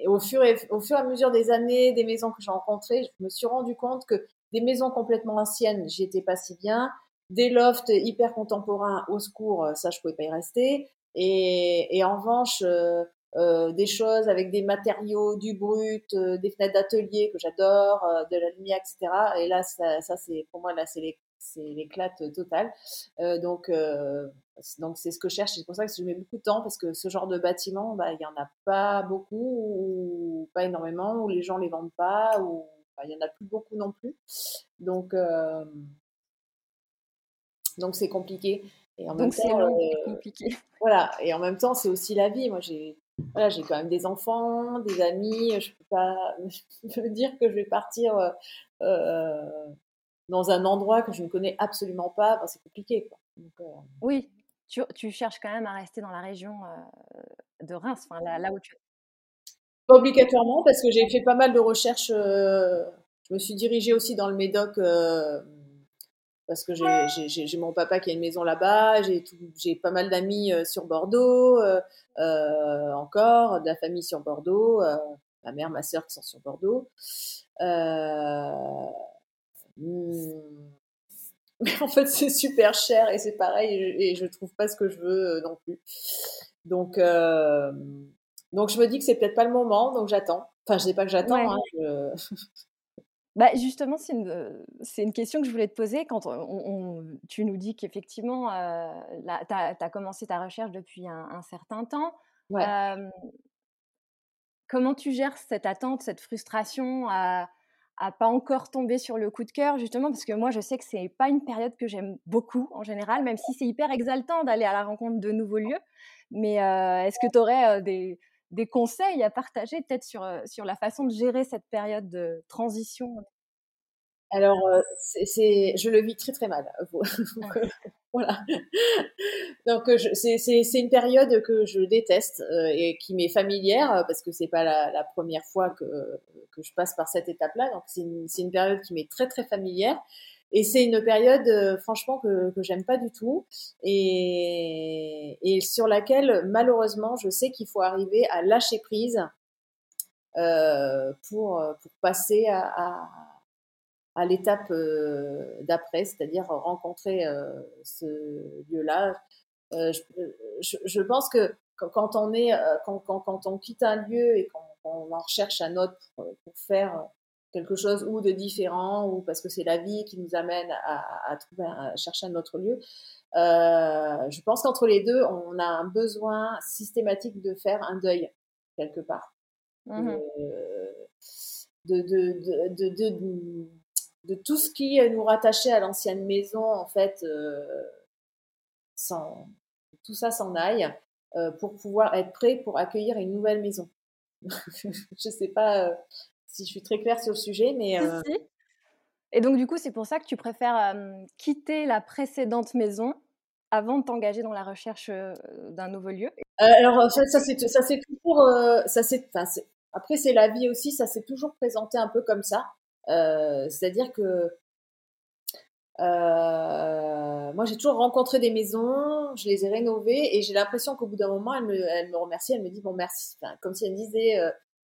au fur et au fur et à mesure des années, des maisons que j'ai rencontrées, je me suis rendu compte que des maisons complètement anciennes, j'y étais pas si bien. Des lofts hyper contemporains, au secours, ça je pouvais pas y rester. Et, et en revanche, euh, euh, des choses avec des matériaux, du brut, euh, des fenêtres d'atelier que j'adore, euh, de la lumière, etc. Et là, ça, ça c'est pour moi là, c'est l'éclate totale. donc, donc c'est ce que je cherche. C'est pour ça que je mets beaucoup de temps parce que ce genre de bâtiment, bah, il y en a pas beaucoup ou pas énormément, ou les gens les vendent pas, ou il y en a plus beaucoup non plus. Donc, donc c'est compliqué. Et en Donc c'est long, compliqué. Voilà. Et en même temps, c'est aussi la vie. Moi, j'ai voilà, j'ai quand même des enfants, des amis. Je peux pas me dire que je vais partir dans un endroit que je ne connais absolument pas. c'est compliqué. Quoi. oui, tu, tu, cherches quand même à rester dans la région de Reims, enfin, là, là où tu pas obligatoirement, parce que j'ai fait pas mal de recherches. Euh, je me suis dirigée aussi dans le Médoc euh, parce que j'ai mon papa qui a une maison là-bas. J'ai pas mal d'amis euh, sur Bordeaux, encore, de la famille sur Bordeaux, ma mère, ma soeur qui sont sur Bordeaux. Hmm. Mais en fait, c'est super cher et c'est pareil, et je, et je trouve pas ce que je veux non plus. Donc, donc je me dis que c'est peut-être pas le moment, donc j'attends. Enfin, je dis pas que j'attends. Hein, bah, justement, c'est une, une, question que je voulais te poser. Quand tu nous dis qu'effectivement, euh, tu as, commencé ta recherche depuis un, certain temps. comment tu gères cette attente, cette frustration à, à pas encore tomber sur le coup de cœur, justement, parce que moi, je sais que c'est pas une période que j'aime beaucoup en général, même si c'est hyper exaltant d'aller à la rencontre de nouveaux lieux. Mais est-ce que tu aurais des, des conseils à partager peut-être sur, sur la façon de gérer cette période de transition? Alors, c'est, je le vis très très mal. Ah. voilà. Donc, c'est, une période que je déteste et qui m'est familière parce que c'est pas la, première fois que, que je passe par cette étape-là. Donc, c'est une, une, période qui m'est très très familière. Et c'est une période, franchement, que, que j'aime pas du tout et, et, sur laquelle, malheureusement, je sais qu'il faut arriver à lâcher prise euh, pour, passer à, l'étape euh, d'après, c'est-à-dire rencontrer euh, ce lieu-là. Je, pense que quand on quitte un lieu et qu'on en recherche un autre pour, faire quelque chose ou de différent ou parce que c'est la vie qui nous amène à chercher un autre lieu. Euh, je pense qu'entre les deux, on a un besoin systématique de faire un deuil quelque part. Mmh de, de, de, de, de, tout ce qui nous rattachait à l'ancienne maison, en fait, euh, sans, tout ça s'en aille euh, pour pouvoir être prêt pour accueillir une nouvelle maison. je sais pas euh, si je suis très claire sur le sujet, mais. Euh... Et donc, du coup, c'est pour ça que tu préfères quitter la précédente maison avant de t'engager dans la recherche d'un nouveau lieu? Alors, ça, ça c'est toujours ça après c'est la vie aussi, ça s'est toujours présenté un peu comme ça. C'est-à-dire que moi, j'ai toujours rencontré des maisons, je les ai rénovées et j'ai l'impression qu'au bout d'un moment, elle me, elle me remercie, elle me dit bon merci, comme si elle me disait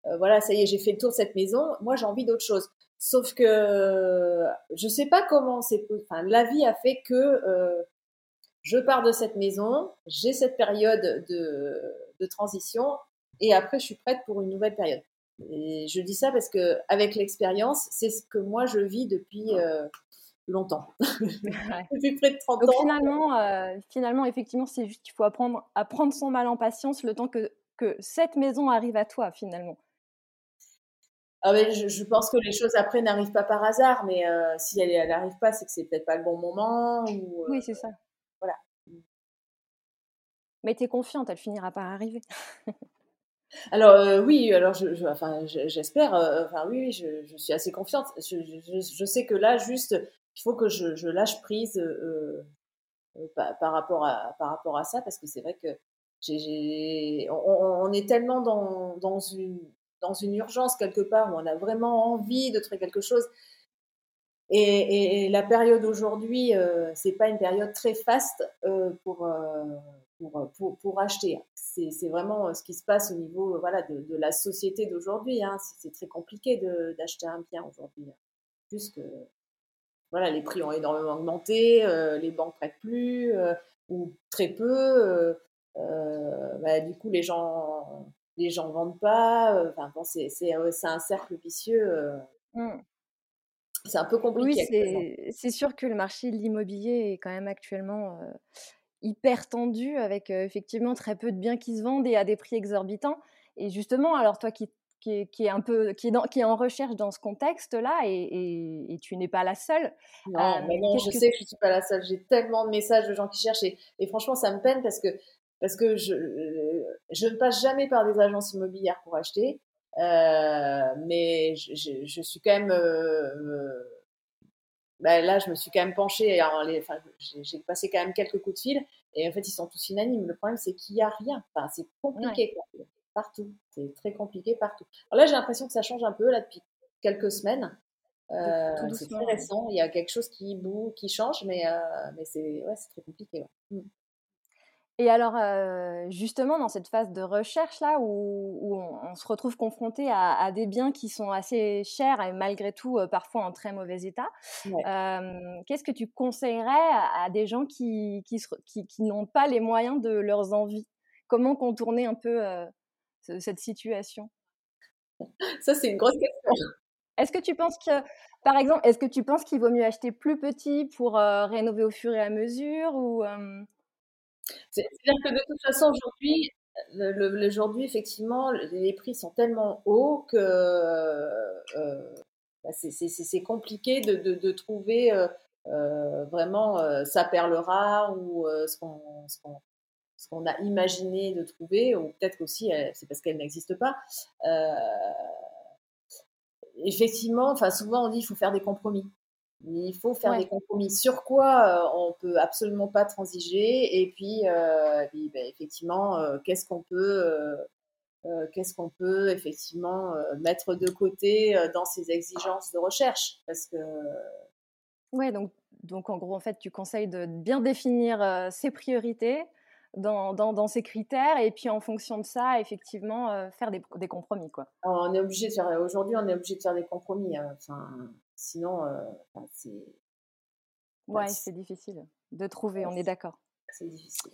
euh, voilà, ça y est, j'ai fait le tour de cette maison. Moi, j'ai envie d'autre chose. Sauf que je sais pas comment c'est. Enfin, la vie a fait que euh, je pars de cette maison, j'ai cette période de, de, transition, et après, je suis prête pour une nouvelle période. Et je dis ça parce que avec l'expérience, c'est ce que moi je vis depuis euh, longtemps, depuis près de 30 Donc ans. Finalement, finalement, effectivement, c'est juste qu'il faut apprendre à prendre son mal en patience le temps que, que cette maison arrive à toi finalement. Ah je, je, pense que les choses après n'arrivent pas par hasard, mais euh, si elle n'arrive pas, c'est que c'est peut-être pas le bon moment. Ou, euh, oui, c'est ça. Voilà. Mais tu es confiante, elle finira par arriver. alors euh, oui, alors je, je enfin j'espère. Enfin oui, oui je, je, suis assez confiante. Je, sais que là, juste, il faut que je, lâche prise par, par, rapport à par rapport à ça, parce que c'est vrai que j'ai, on, on, est tellement dans, dans une dans une urgence quelque part où on a vraiment envie de trouver quelque chose. Et, la période aujourd'hui, euh, c'est pas une période très faste euh, pour, euh, pour, pour, pour, acheter. C'est vraiment euh, ce qui se passe au niveau voilà, de, la société d'aujourd'hui. Hein. C'est très compliqué d'acheter un bien aujourd'hui. Puisque voilà, les prix ont énormément augmenté, les banques prêtent plus ou très peu. Bah, du coup, les gens les gens vendent pas. Euh, enfin, bon, c'est un cercle vicieux. Euh. Mmh. C'est un peu compliqué. Oui, c'est sûr que le marché de l'immobilier est quand même actuellement euh, hyper tendu, avec effectivement très peu de biens qui se vendent et à des prix exorbitants. Et justement, alors toi qui, qui, qui est un peu qui est, dans, qui est en recherche dans ce contexte-là, et, et, tu n'es pas la seule. Non, mais non je sais que je suis pas la seule. J'ai tellement de messages de gens qui cherchent et, et franchement, ça me peine parce que parce que je, je ne passe jamais par des agences immobilières pour acheter, mais je, je, suis quand même ben là, je me suis quand même penchée. Enfin, j'ai passé quand même quelques coups de fil. Et en fait, ils sont tous unanimes. Le problème, c'est qu'il n'y a rien. Enfin, c'est compliqué partout. C'est très compliqué partout. Alors là, j'ai l'impression que ça change un peu là depuis quelques semaines. Euh, c'est très récent. Il y a quelque chose qui bouge, qui change, mais, euh, mais c'est ouais, très compliqué. Mmh. Et alors, justement, dans cette phase de recherche là, où, on, se retrouve confronté à, des biens qui sont assez chers et malgré tout parfois en très mauvais état, qu'est-ce que tu conseillerais à, des gens qui, qui, qui, n'ont pas les moyens de leurs envies? Comment contourner un peu cette situation? Ça, c'est une grosse question. Est-ce que tu penses que, par exemple, est-ce que tu penses qu'il vaut mieux acheter plus petit pour rénover au fur et à mesure ou c'est-à-dire que de toute façon, aujourd'hui, effectivement, les prix sont tellement hauts que euh, bah, c'est compliqué de, de, trouver euh, euh, vraiment sa perle rare ou ce qu'on a imaginé de trouver, ou peut-être aussi c'est parce qu'elle n'existe pas. effectivement, enfin souvent on dit qu'il faut faire des compromis. Il faut faire des compromis. Sur quoi euh, on peut absolument pas transiger Et puis, euh, ben, effectivement, euh, qu'est-ce qu'on peut, qu'est-ce qu'on peut effectivement mettre de côté dans ces exigences de recherche? Parce que ouais, donc donc en gros, en fait, tu conseilles de bien définir ses priorités dans, dans, dans, ces critères et puis en fonction de ça, effectivement, faire des, des, compromis, quoi. On est obligé de faire. Aujourd'hui, on est obligé de faire des compromis. Hein. Enfin Sinon, euh, c'est. Ouais, c'est difficile de trouver, on est d'accord. C'est difficile.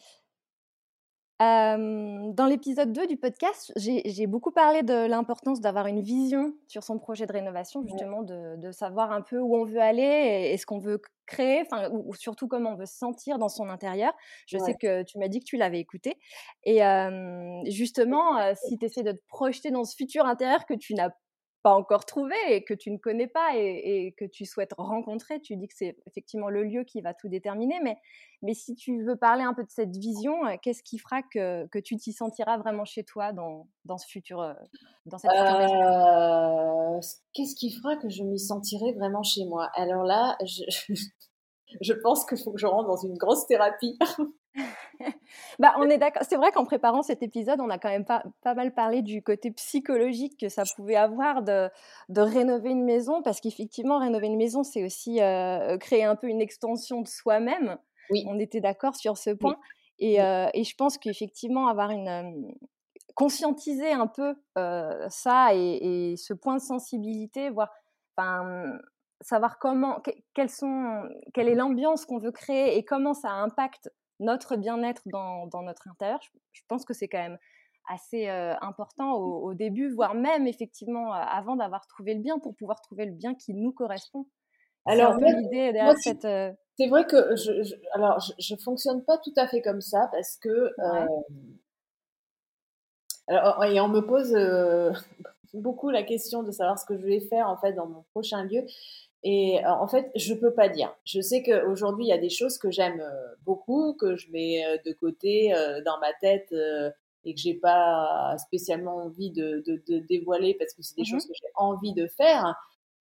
dans l'épisode 2 du podcast, j'ai beaucoup parlé de l'importance d'avoir une vision sur son projet de rénovation, justement, de, de, savoir un peu où on veut aller et, ce qu'on veut créer, ou, ou, surtout comment on veut se sentir dans son intérieur. Je sais que tu m'as dit que tu l'avais écouté. Et justement, si tu essaies de te projeter dans ce futur intérieur que tu n'as pas encore trouvé et que tu ne connais pas et, que tu souhaites rencontrer. Tu dis que c'est effectivement le lieu qui va tout déterminer, mais, mais si tu veux parler un peu de cette vision, euh, qu'est-ce qui fera que, que tu t'y sentiras vraiment chez toi dans, dans ce futur, euh, dans cette euh, Qu'est-ce qui fera que je m'y sentirai vraiment chez moi? Alors là, je, je pense qu'il faut que je rentre dans une grosse thérapie. Bah, on est d'accord. C'est vrai qu'en préparant cet épisode, on a quand même pas, pas mal parlé du côté psychologique que ça pouvait avoir de, de rénover une maison, parce qu'effectivement, rénover une maison, c'est aussi euh, créer un peu une extension de soi-même. Oui. On était d'accord sur ce point. Et, euh, et, je pense qu'effectivement, avoir une euh, conscientiser un peu ça et, et, ce point de sensibilité, voir, enfin, savoir comment, quelles sont, quelle est l'ambiance qu'on veut créer et comment ça impacte notre bien-être dans, dans, notre intérieur, je, pense que c'est quand même assez euh, important au, début, voire même effectivement euh, avant d'avoir trouvé le bien pour pouvoir trouver le bien qui nous correspond. Alors, l'idée derrière cette. Euh c'est vrai que je, je alors je, fonctionne pas tout à fait comme ça parce que alors et on me pose beaucoup la question de savoir ce que je vais faire en fait dans mon prochain lieu et euh, en fait, je peux pas dire. Je sais qu'aujourd'hui, il y a des choses que j'aime euh, beaucoup, que je mets euh, de côté dans ma tête et que j'ai pas spécialement envie de, de, de dévoiler parce que c'est des mmh choses que j'ai envie de faire.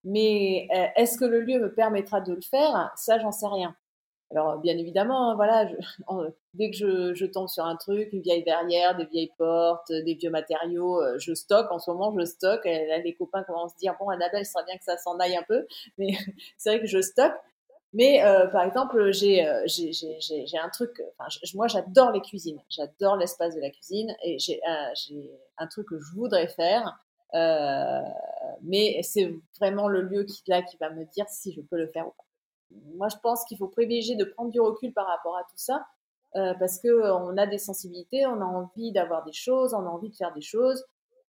Mais est-ce que le lieu me permettra de le faire? Ça, j'en sais rien. Alors, bien évidemment, voilà, je, dès que je, tombe sur un truc, une vieille verrière, des vieilles portes, des vieux matériaux, euh, je stocke. En ce moment, je stocke. Là, les copains commencent à dire bon, Annabelle, ce serait bien que ça s'en aille un peu, mais c'est vrai que je stocke. Mais euh, par exemple, j'ai euh, j'ai un truc. Enfin, moi, j'adore les cuisines. J'adore l'espace de la cuisine et j'ai un truc que je voudrais faire. Mais c'est vraiment le lieu qui là qui va me dire si je peux le faire ou pas moi, je pense qu'il faut privilégier de prendre du recul par rapport à tout ça, euh, parce que euh, on a des sensibilités, on a envie d'avoir des choses, on a envie de faire des choses,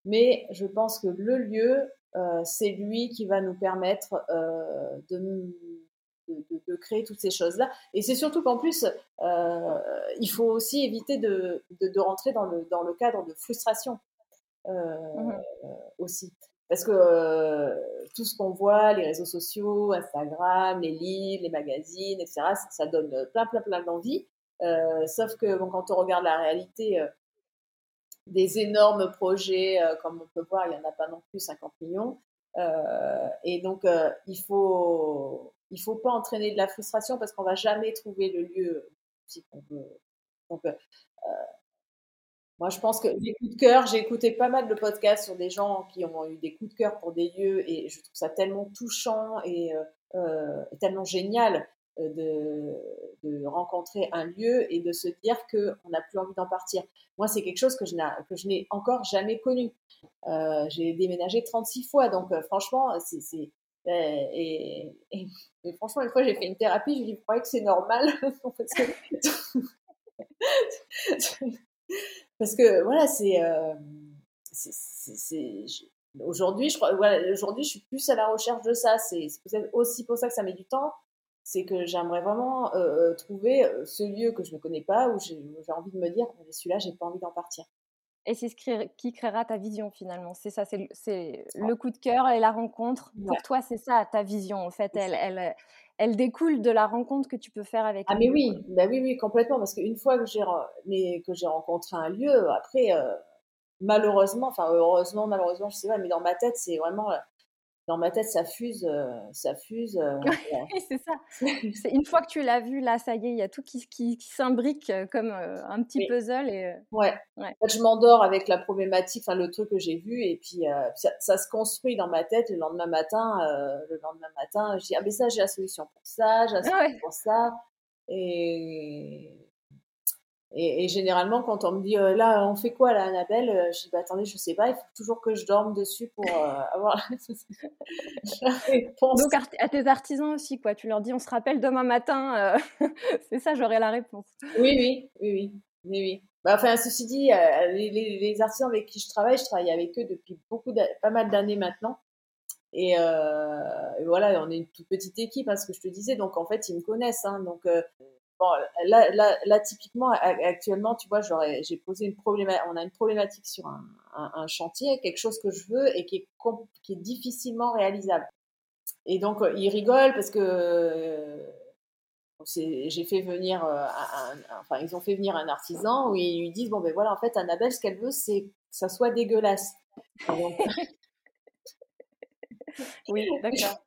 mais je pense que le lieu, euh, c'est lui qui va nous permettre euh, de, de, de, créer toutes ces choses-là. Et c'est surtout qu'en plus, il faut aussi éviter de, de, rentrer dans le, dans le cadre de frustration mmh aussi. Parce que euh, tout ce qu'on voit, les réseaux sociaux, Instagram, les livres, les magazines, etc., ça, donne plein, plein, plein d'envie. sauf que quand on regarde la réalité des énormes projets, comme on peut voir, il n'y en a pas non plus 50 millions. et donc, il faut il faut pas entraîner de la frustration parce qu'on va jamais trouver le lieu si on veut. Donc, moi, je pense que les coups de cœur, j'ai écouté pas mal de podcasts sur des gens qui ont eu des coups de cœur pour des lieux et je trouve ça tellement touchant et, euh, tellement génial euh, de, rencontrer un lieu et de se dire qu'on n'a plus envie d'en partir. Moi, c'est quelque chose que je n'ai encore jamais connu. Euh, j'ai déménagé 36 fois, donc franchement, c'est. Franchement, une fois, j'ai fait une thérapie, je lui ai dit, vous croyez que c'est normal? voilà, c'est. Euh, aujourd'hui, je crois, voilà, aujourd'hui, je suis plus à la recherche de ça. C'est peut-être aussi pour ça que ça met du temps. C'est que j'aimerais vraiment euh, euh, trouver ce lieu que je ne connais pas, où j'ai envie de me dire, celui-là, j'ai pas envie d'en partir. Et c'est ce qui créera ta vision finalement. C'est ça, c'est le coup de cœur et la rencontre. Pour toi, c'est ça ta vision. En fait, elle, elle, elle découle de la rencontre que tu peux faire avec. Ah mais oui, bah oui, oui, complètement. Parce qu'une fois que j'ai que j'ai rencontré un lieu, après, euh, malheureusement, enfin heureusement, malheureusement, je sais pas, mais dans ma tête, c'est vraiment dans ma tête, ça fuse, euh, ça fuse. Euh, c'est ça. c'est une fois que tu l'as vu, là, ça y est, il y a tout qui, qui, s'imbrique euh, comme un petit puzzle. Et, ouais. ouais. je m'endors avec la problématique, enfin le truc que j'ai vu, et puis ça, se construit dans ma tête. Le lendemain matin, le lendemain matin, je dis ah mais ça, j'ai la solution pour ça, j'ai la solution pour ça, et et, généralement, quand on me dit là, on fait quoi là, Annabelle Je dis bah attendez, je sais pas, il faut toujours que je dorme dessus pour avoir la réponse. Donc à tes artisans aussi, quoi. Tu leur dis on se rappelle demain matin, c'est ça, j'aurai la réponse. Oui, oui, oui, oui, oui. oui. Bah, enfin, ceci dit, les, les, artisans avec qui je travaille, je travaille avec eux depuis beaucoup, pas mal d'années maintenant. Et, voilà, on est une toute petite équipe, hein, ce que je te disais. Donc en fait, ils me connaissent. Hein, donc Là, typiquement, actuellement, tu vois, j'ai posé une problématique, on a une problématique sur un, chantier, quelque chose que je veux et qui est, qui est difficilement réalisable. Et donc, euh, ils rigolent parce que euh, j'ai fait venir, euh, un, enfin, ils ont fait venir un artisan où ils lui disent, bon, ben voilà, en fait, Annabelle, ce qu'elle veut, c'est que ça soit dégueulasse. oui, d'accord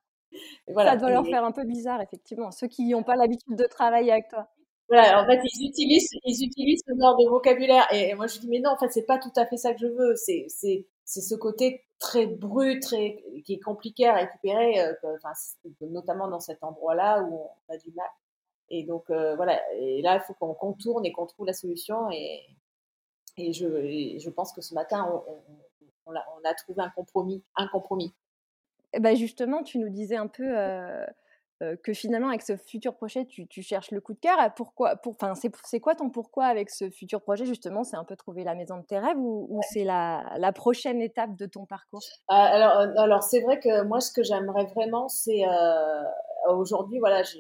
ça doit leur faire un peu bizarre, effectivement, ceux qui n'ont pas l'habitude de travailler avec toi. Voilà, en fait, ils utilisent, ils utilisent ce genre de vocabulaire. Et, moi, je dis, mais non, en fait, c'est pas tout à fait ça que je veux. C'est, c'est, c'est ce côté très brut, très, qui est compliqué à récupérer, euh, notamment dans cet endroit-là où on a du mal. Et donc, euh, voilà. Et là, il faut qu'on contourne et qu'on trouve la solution. Et, et, je, je pense que ce matin, on, on, a, on a trouvé un compromis. Un compromis. Bah justement, tu nous disais un peu que finalement, avec ce futur projet, tu, cherches le coup de cœur. Pourquoi pour, C'est quoi ton pourquoi avec ce futur projet Justement, c'est un peu trouver la maison de tes rêves ou, c'est la, la, prochaine étape de ton parcours? Ah, Alors, alors c'est vrai que moi, ce que j'aimerais vraiment, c'est aujourd'hui, voilà, je,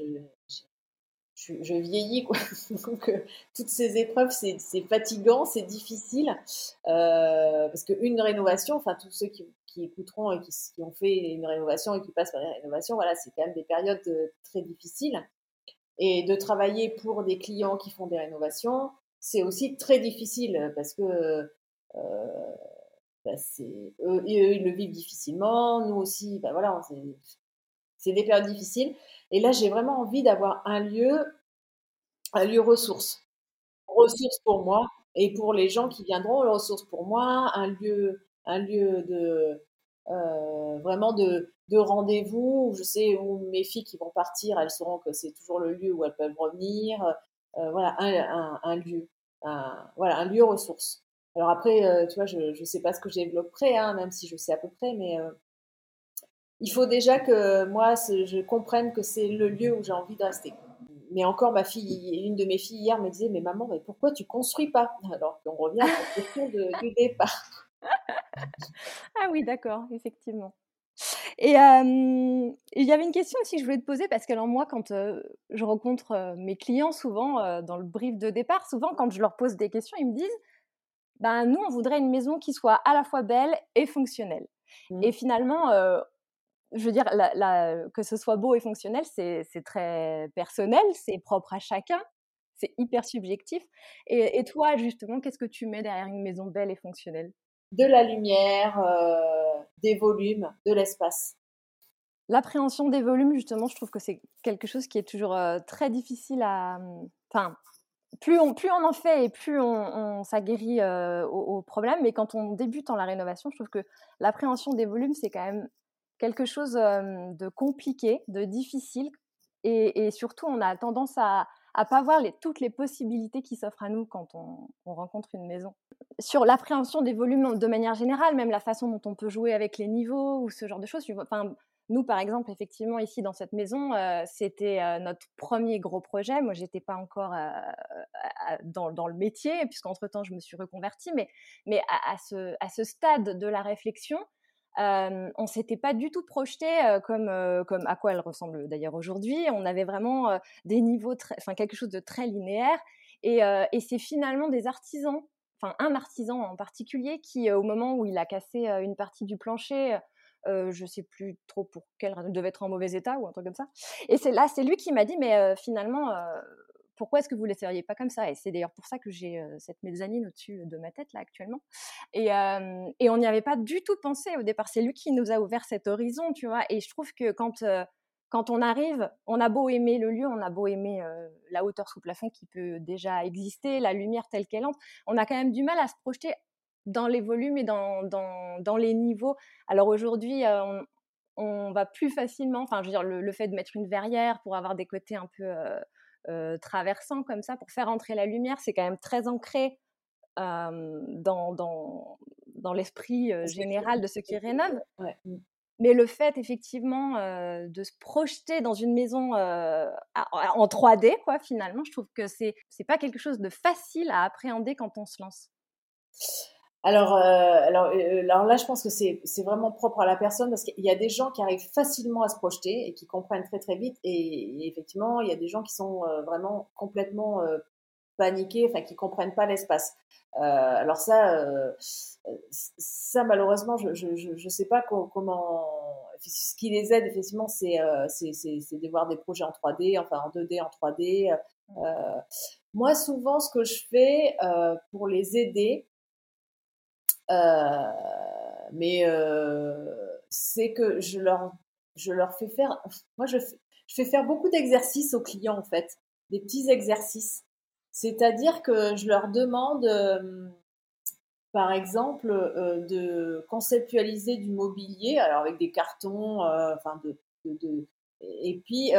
je, vieillis, quoi. Donc, toutes ces épreuves, c'est fatigant, c'est difficile. Parce qu'une rénovation, enfin, tous ceux qui, écouteront et qui, ont fait une rénovation et qui passent par une rénovation, voilà, c'est quand même des périodes euh, très difficiles. Et de travailler pour des clients qui font des rénovations, c'est aussi très difficile parce que bah, eux, ils le vivent difficilement, nous aussi, bah, voilà, c'est des périodes difficiles. Et là, j'ai vraiment envie d'avoir un lieu, un lieu ressource. Ressource pour moi et pour les gens qui viendront, ressource pour moi, un lieu, un lieu de euh, vraiment de, de rendez-vous je sais où mes filles qui vont partir, elles sauront que c'est toujours le lieu où elles peuvent revenir. Euh, voilà, un, lieu, un, voilà, un lieu ressource. Alors après, euh, tu vois, je ne sais pas ce que je développerai, hein, même si je sais à peu près, mais il faut déjà que moi, je comprenne que c'est le lieu où j'ai envie de rester. Mais encore, ma fille, une de mes filles hier me disait, mais maman, mais pourquoi tu construis pas? Alors qu'on revient à la question du départ. ah oui, d'accord, effectivement. Et il y avait une question aussi que je voulais te poser parce que alors moi, quand je rencontre mes clients, souvent dans le brief de départ, souvent quand je leur pose des questions, ils me disent, ben nous, on voudrait une maison qui soit à la fois belle et fonctionnelle. Mmh. Et finalement, je veux dire, que ce soit beau et fonctionnel, c'est très personnel, c'est propre à chacun. c'est hyper subjectif. Et, et, toi, justement, qu'est-ce que tu mets derrière une maison belle et fonctionnelle? De la lumière, des volumes, de l'espace. L'appréhension des volumes, justement, je trouve que c'est quelque chose qui est toujours très difficile à. Enfin, plus on, plus on en fait et plus on, s'aguerrit au, problème. Mais quand on débute en la rénovation, je trouve que l'appréhension des volumes, c'est quand même quelque chose de compliqué, de difficile. Et, surtout, on a tendance à ne pas voir toutes les possibilités qui s'offrent à nous quand on, on rencontre une maison. Sur l'appréhension des volumes de manière générale, même la façon dont on peut jouer avec les niveaux ou ce genre de choses. Nous, par exemple, effectivement, ici dans cette maison, euh, c'était euh, notre premier gros projet. Moi, j'étais pas encore euh, dans, le métier, puisqu'entre-temps, je me suis reconvertie. Mais, à, à, ce, stade de la réflexion, on s'était pas du tout projeté comme, à quoi elle ressemble d'ailleurs aujourd'hui. On avait vraiment des niveaux, enfin quelque chose de très linéaire. Et, c'est finalement des artisans, enfin un artisan en particulier, qui au moment où il a cassé une partie du plancher, euh, je sais plus trop pour quelle raison, devait être en mauvais état ou un truc comme ça. Et c'est là, c'est lui qui m'a dit, mais finalement, pourquoi est-ce que vous ne laisseriez pas comme ça? Et c'est d'ailleurs pour ça que j'ai cette mezzanine au-dessus de ma tête là actuellement. Et, on n'y avait pas du tout pensé au départ. C'est lui qui nous a ouvert cet horizon, tu vois? Et je trouve que quand quand on arrive, on a beau aimer le lieu, on a beau aimer la hauteur sous plafond qui peut déjà exister, la lumière telle qu'elle entre, on a quand même du mal à se projeter dans les volumes et dans, dans, les niveaux. Alors aujourd'hui, on, va plus facilement, enfin, je veux dire, le, fait de mettre une verrière pour avoir des côtés un peu euh, traversants comme ça, pour faire entrer la lumière, c'est quand même très ancré dans, dans, dans l'esprit général de ceux qui rénovent. Mmh. Mais le fait effectivement de se projeter dans une maison en 3D, quoi, finalement, je trouve que c'est c'est pas quelque chose de facile à appréhender quand on se lance. Alors, euh, alors, euh, alors là, je pense que c'est vraiment propre à la personne parce qu'il y a des gens qui arrivent facilement à se projeter et qui comprennent très très vite. Et, effectivement, il y a des gens qui sont euh, vraiment complètement paniqués, enfin qui comprennent pas l'espace. alors ça, ça malheureusement, je je, je, sais pas comment. Ce qui les aide effectivement, c'est c'est de voir des projets en 3D, enfin en 2D, en 3D. moi, souvent, ce que je fais pour les aider, euh, mais euh, c'est que je leur, je leur fais faire. Moi, je, je fais faire beaucoup d'exercices aux clients, en fait, des petits exercices. C'est-à-dire que je leur demande, euh, par exemple, de conceptualiser du mobilier, alors avec des cartons, de, de, et puis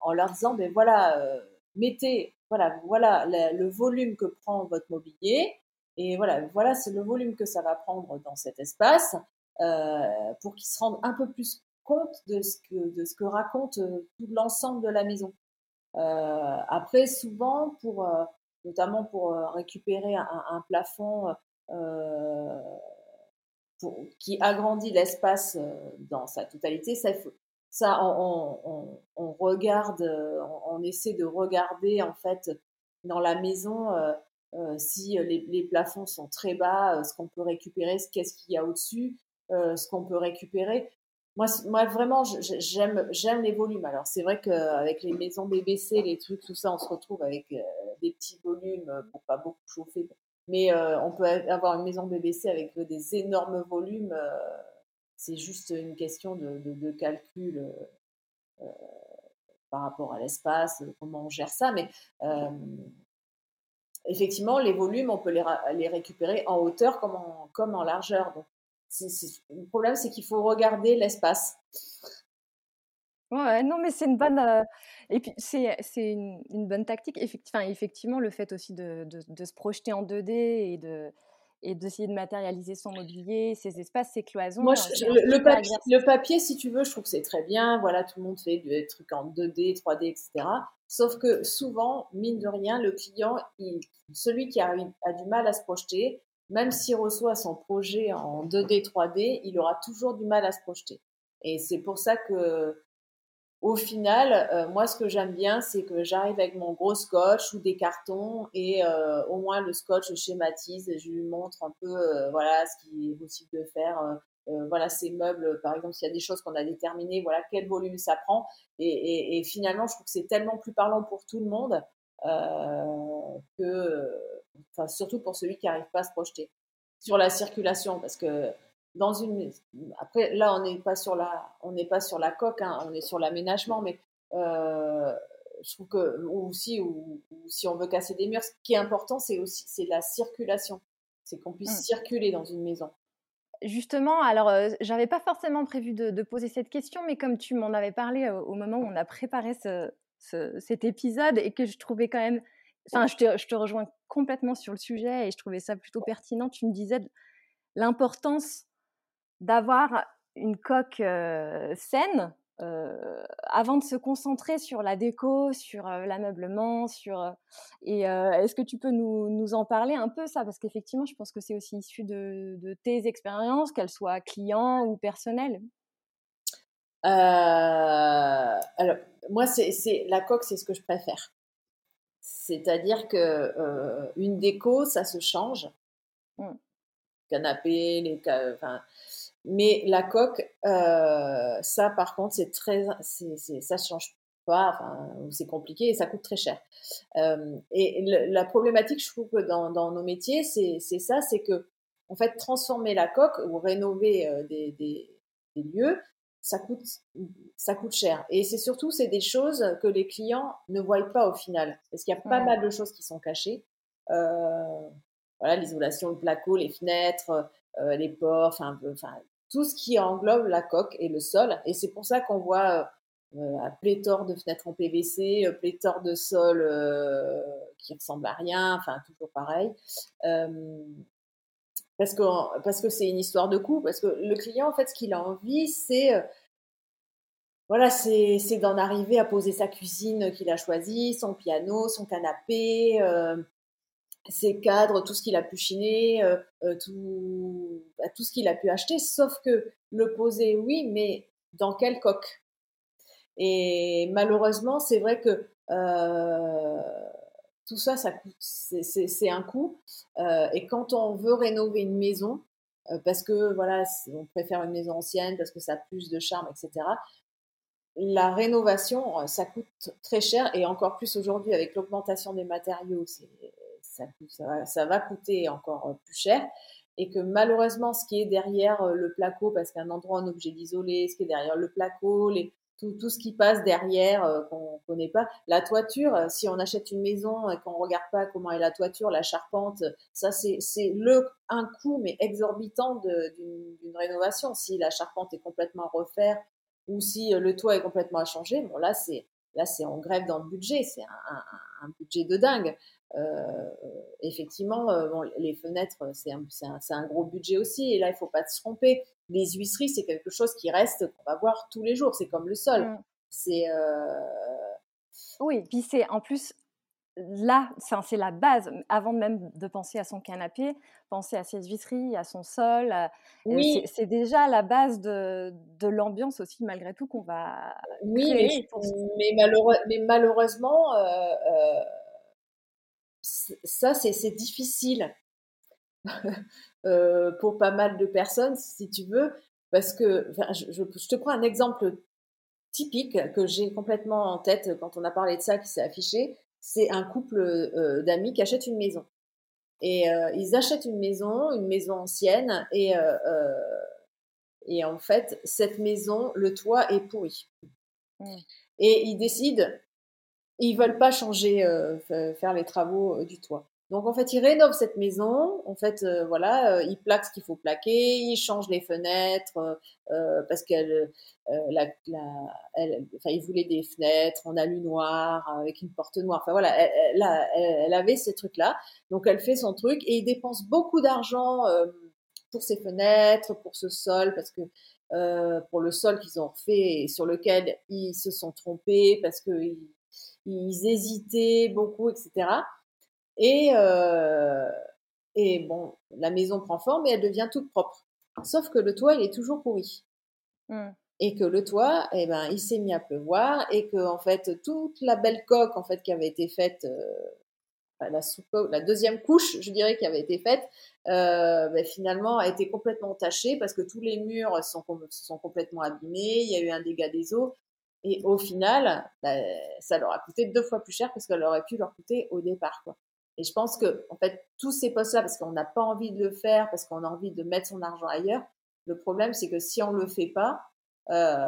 en leur disant, ben voilà, mettez, voilà, voilà le volume que prend votre mobilier, et voilà, voilà c'est le volume que ça va prendre dans cet espace euh, pour qu'ils se rendent un peu plus compte de ce que, raconte euh, tout l'ensemble de la maison. Euh, après, souvent, pour, notamment pour récupérer un, plafond qui agrandit l'espace dans sa totalité, ça, on, regarde, on, essaie de regarder en fait dans la maison si euh, les, les, plafonds sont très bas, euh, ce qu'on peut récupérer, qu'est-ce qu'il y a au-dessus, ce qu'on peut récupérer. Moi, moi vraiment, j'aime, j'aime les volumes. Alors, c'est vrai qu'avec les maisons BBC, les trucs, tout ça, on se retrouve avec des petits volumes pour pas beaucoup chauffer. Mais on peut avoir une maison BBC avec des énormes volumes. c'est juste une question de, de, de calcul par rapport à l'espace, comment on gère ça. Mais effectivement, les volumes, on peut les, les récupérer en hauteur comme en, comme en largeur. Donc, le problème, c'est qu'il faut regarder l'espace. Ouais, non, mais c'est une bonne, euh, et puis c'est, une, une, bonne tactique. Effectivement, effectivement, le fait aussi de, de, de, se projeter en 2D et de, et d'essayer de matérialiser son mobilier, ses espaces, ses cloisons. Moi, le, papier, le, papier, si tu veux, je trouve que c'est très bien. Voilà, tout le monde fait des trucs en 2D, 3D, etc. Sauf que souvent, mine de rien, le client, il, celui qui a, du mal à se projeter, même s'il reçoit son projet en 2D, 3D, il aura toujours du mal à se projeter. Et c'est pour ça que au final, euh, moi, ce que j'aime bien, c'est que j'arrive avec mon gros scotch ou des cartons et euh, au moins le scotch schématise et je lui montre un peu, euh, voilà, ce qu'il est possible de faire voilà, ces meubles, par exemple, s'il y a des choses qu'on a déterminées, voilà, quel volume ça prend. Et, finalement, je trouve que c'est tellement plus parlant pour tout le monde que, enfin, surtout pour celui qui n'arrive pas à se projeter. Sur la circulation, parce que dans une après là on n'est pas sur la on n'est pas sur la coque hein, on est sur l'aménagement mais euh, je trouve que ou si ou, si on veut casser des murs ce qui est important c'est aussi c'est la circulation c'est qu'on puisse mmh. circuler dans une maison Justement, alors euh, j'avais pas forcément prévu de, poser cette question, mais comme tu m'en avais parlé euh, au moment où on a préparé ce, cet épisode et que je trouvais quand même, enfin je te, je te rejoins complètement sur le sujet et je trouvais ça plutôt pertinent. Tu me disais l'importance d'avoir une coque saine avant de se concentrer sur la déco, sur l'ameublement, sur et est-ce que tu peux nous, nous, en parler un peu ça? Parce qu'effectivement je pense que c'est aussi issu de, de tes expériences, qu'elles soient clients ou personnelles. alors moi c'est la coque c'est ce que je préfère, c'est-à-dire que une déco ça se change. Mmh. Canapé, les, enfin, mais la coque, euh, ça par contre, c'est très, c'est, ça change pas, enfin, c'est compliqué et ça coûte très cher. Euh, et la problématique, je trouve que dans, dans nos métiers, c'est, c'est ça, c'est que en fait, transformer la coque ou rénover euh, des, des, des, lieux, ça coûte, ça coûte cher. Et c'est surtout, c'est des choses que les clients ne voient pas au final, parce qu'il y a pas mal de choses qui sont cachées. Voilà, l'isolation, le placo, les fenêtres, les ports, enfin, enfin, tout ce qui englobe la coque et le sol. Et c'est pour ça qu'on voit euh, un pléthore de fenêtres en PVC, euh, pléthore de sols euh, qui ressemblent à rien, enfin toujours pareil. Euh, parce que c'est une histoire de coût, parce que le client en fait ce qu'il a envie c'est voilà, c'est d'en arriver à poser sa cuisine qu'il a choisie, son piano, son canapé, euh, ses cadres, tout ce qu'il a pu chiner, euh, euh, tout, bah, tout ce qu'il a pu acheter, sauf que le poser, oui, mais dans quelle coque? Et malheureusement, c'est vrai que euh, tout ça, ça c'est un coût. et quand on veut rénover une maison, parce que voilà, on préfère une maison ancienne, parce que ça a plus de charme, etc. La rénovation, ça coûte très cher et encore plus aujourd'hui avec l'augmentation des matériaux, ça, va, coûter encore euh, plus cher et que malheureusement, ce qui est derrière euh, le placo, parce qu'un endroit, un objet d'isolé, ce qui est derrière le placo, tout, ce qui passe derrière euh, qu'on connaît pas, la toiture, si on achète une maison et qu'on regarde pas comment est la toiture, la charpente, ça c'est un coût mais exorbitant d'une rénovation. Si la charpente est complètement refaite ou si le toit est complètement à changer, bon là c'est là c'est en grève dans le budget, c'est un, budget de dingue. Euh, effectivement, euh, bon, les fenêtres, c'est un, un, un, gros budget aussi. Et là, il faut pas se tromper. Les huisseries, c'est quelque chose qui reste, qu'on va voir tous les jours. C'est comme le sol. Mmh. C'est. Euh... Oui, puis c'est en plus là, c'est la base. Avant même de penser à son canapé, penser à ses huisseries, à son sol. Oui. C'est déjà la base de, de l'ambiance aussi, malgré tout, qu'on va oui, créer. Mais, mais, malheureusement, ça, c'est difficile euh, pour pas mal de personnes, si tu veux, parce que je, te prends un exemple typique que j'ai complètement en tête quand on a parlé de ça, qui s'est affiché. C'est un couple euh, d'amis qui achètent une maison. Et euh, ils achètent une maison, une maison ancienne, et, et en fait, cette maison, le toit est pourri. Mmh. Et ils décident ils veulent pas changer, euh, faire les travaux euh, du toit. Donc en fait, ils rénovent cette maison. En fait, euh, voilà, ils plaquent ce qu'il faut plaquer, ils changent les fenêtres parce qu'elle, la, la, elle, enfin, ils voulaient des fenêtres en alu noir avec une porte noire. Enfin voilà, elle, elle, avait ces trucs-là. Donc elle fait son truc et ils dépensent beaucoup d'argent pour ces fenêtres, pour ce sol parce que pour le sol qu'ils ont refait et sur lequel ils se sont trompés parce que hésitaient beaucoup, etc. Et, euh, et bon, la maison prend forme et elle devient toute propre. Sauf que le toit, il est toujours pourri. Mmh. Et que le toit, eh ben, il s'est mis à pleuvoir et que en fait toute la belle coque en fait qui avait été faite euh, la, la deuxième couche, je dirais, qui avait été faite, euh, ben, finalement a été complètement tachée parce que tous les murs sont, sont complètement abîmés, il y a eu un dégât des eaux. Et au final, ben, ça leur a coûté deux fois plus cher que ce qu'elle aurait pu leur coûter au départ. Et je pense que, en fait, tous ces postes-là, parce qu'on n'a pas envie de le faire, parce qu'on a envie de mettre son argent ailleurs, le problème, c'est que si on le fait pas, euh,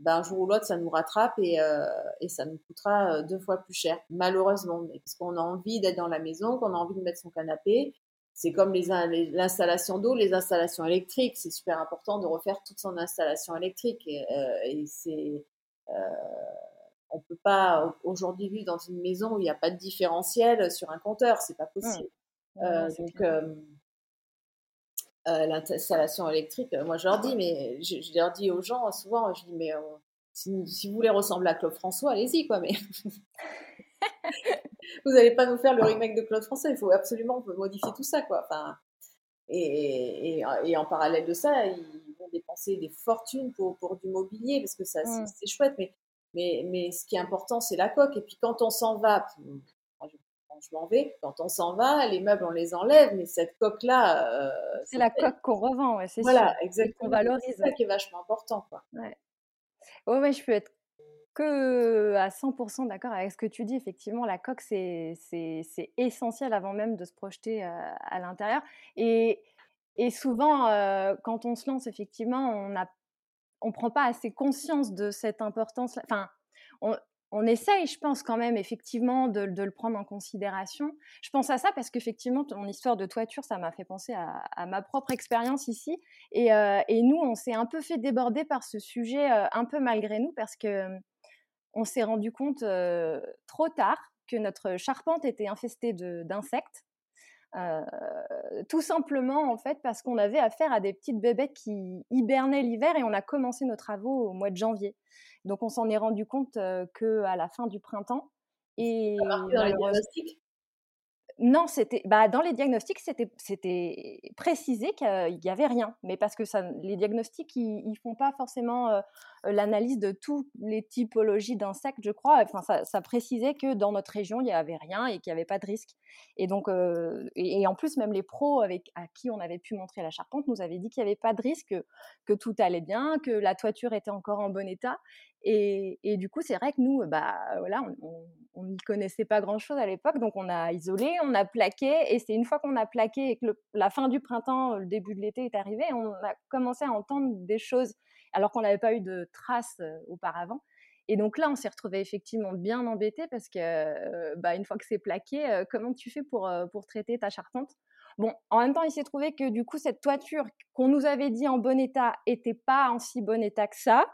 ben, un jour ou l'autre, ça nous rattrape et, euh, ça nous coûtera euh, deux fois plus cher, malheureusement. Parce qu'on a envie d'être dans la maison, qu'on a envie de mettre son canapé. C'est comme l'installation d'eau, les installations électriques. C'est super important de refaire toute son installation électrique. Et, euh, et c'est, euh, on peut pas aujourd'hui vivre dans une maison où il n'y a pas de différentiel sur un compteur. C'est pas possible. Mmh. donc, euh, l'installation électrique, moi je leur dis, mais je, je, leur dis aux gens souvent, je dis, mais euh, si, si, vous voulez ressembler à Claude François, allez-y, quoi, mais vous n'allez pas nous faire le remake de Claude François, il faut absolument modifier tout ça, quoi. Enfin, et, et, et, en parallèle de ça, ils vont dépenser des fortunes pour, pour du mobilier, parce que ça, mmh. c'est chouette, mais, mais, mais ce qui est important, c'est la coque. Et puis quand on s'en va, je m'en vais. Quand on s'en va, les meubles, on les enlève, mais cette coque-là. Euh, c'est la coque qu'on revend, ouais, c'est Voilà, exactement. Qu'on valorise. C'est ça qui est vachement important, quoi. Ouais. Ouais, je peux être que à 100% d'accord avec ce que tu dis. Effectivement, la coque, c'est essentiel avant même de se projeter à l'intérieur. Et, et souvent, quand on se lance, effectivement, on a on prend pas assez conscience de cette importance. Enfin, on, on essaye, je pense quand même effectivement de, le prendre en considération. Je pense à ça parce qu'effectivement, ton histoire de toiture, ça m'a fait penser à, ma propre expérience ici. Euh, et, nous, on s'est un peu fait déborder par ce sujet, un peu malgré nous, parce que on s'est rendu compte euh, trop tard que notre charpente était infestée d'insectes. tout simplement en fait parce qu'on avait affaire à des petites bébêtes qui hibernaient l'hiver et on a commencé nos travaux au mois de janvier. Donc on s'en est rendu compte que à la fin du printemps. Et dans les diagnostics? Non, c'était bah, dans les diagnostics, c'était précisé qu'il n'y avait rien, mais parce que ça, les diagnostics, ils, ne font pas forcément l'analyse de toutes les typologies d'insectes, je crois. Enfin, ça, précisait que dans notre région, il n'y avait rien et qu'il n'y avait pas de risque. Et donc, et, en plus, même les pros avec à qui on avait pu montrer la charpente nous avaient dit qu'il n'y avait pas de risque, que, tout allait bien, que la toiture était encore en bon état. Et, du coup, c'est vrai que nous, bah voilà, on n'y connaissait pas grand-chose à l'époque, donc on a isolé, on a plaqué, et c'est une fois qu'on a plaqué et que la fin du printemps, le début de l'été est arrivé, on a commencé à entendre des choses alors qu'on n'avait pas eu de traces auparavant. Et donc là, on s'est retrouvé effectivement bien embêté parce que, bah, une fois que c'est plaqué, comment tu fais pour, pour traiter ta charpente? Bon, en même temps, il s'est trouvé que du coup, cette toiture qu'on nous avait dit en bon état était pas en si bon état que ça.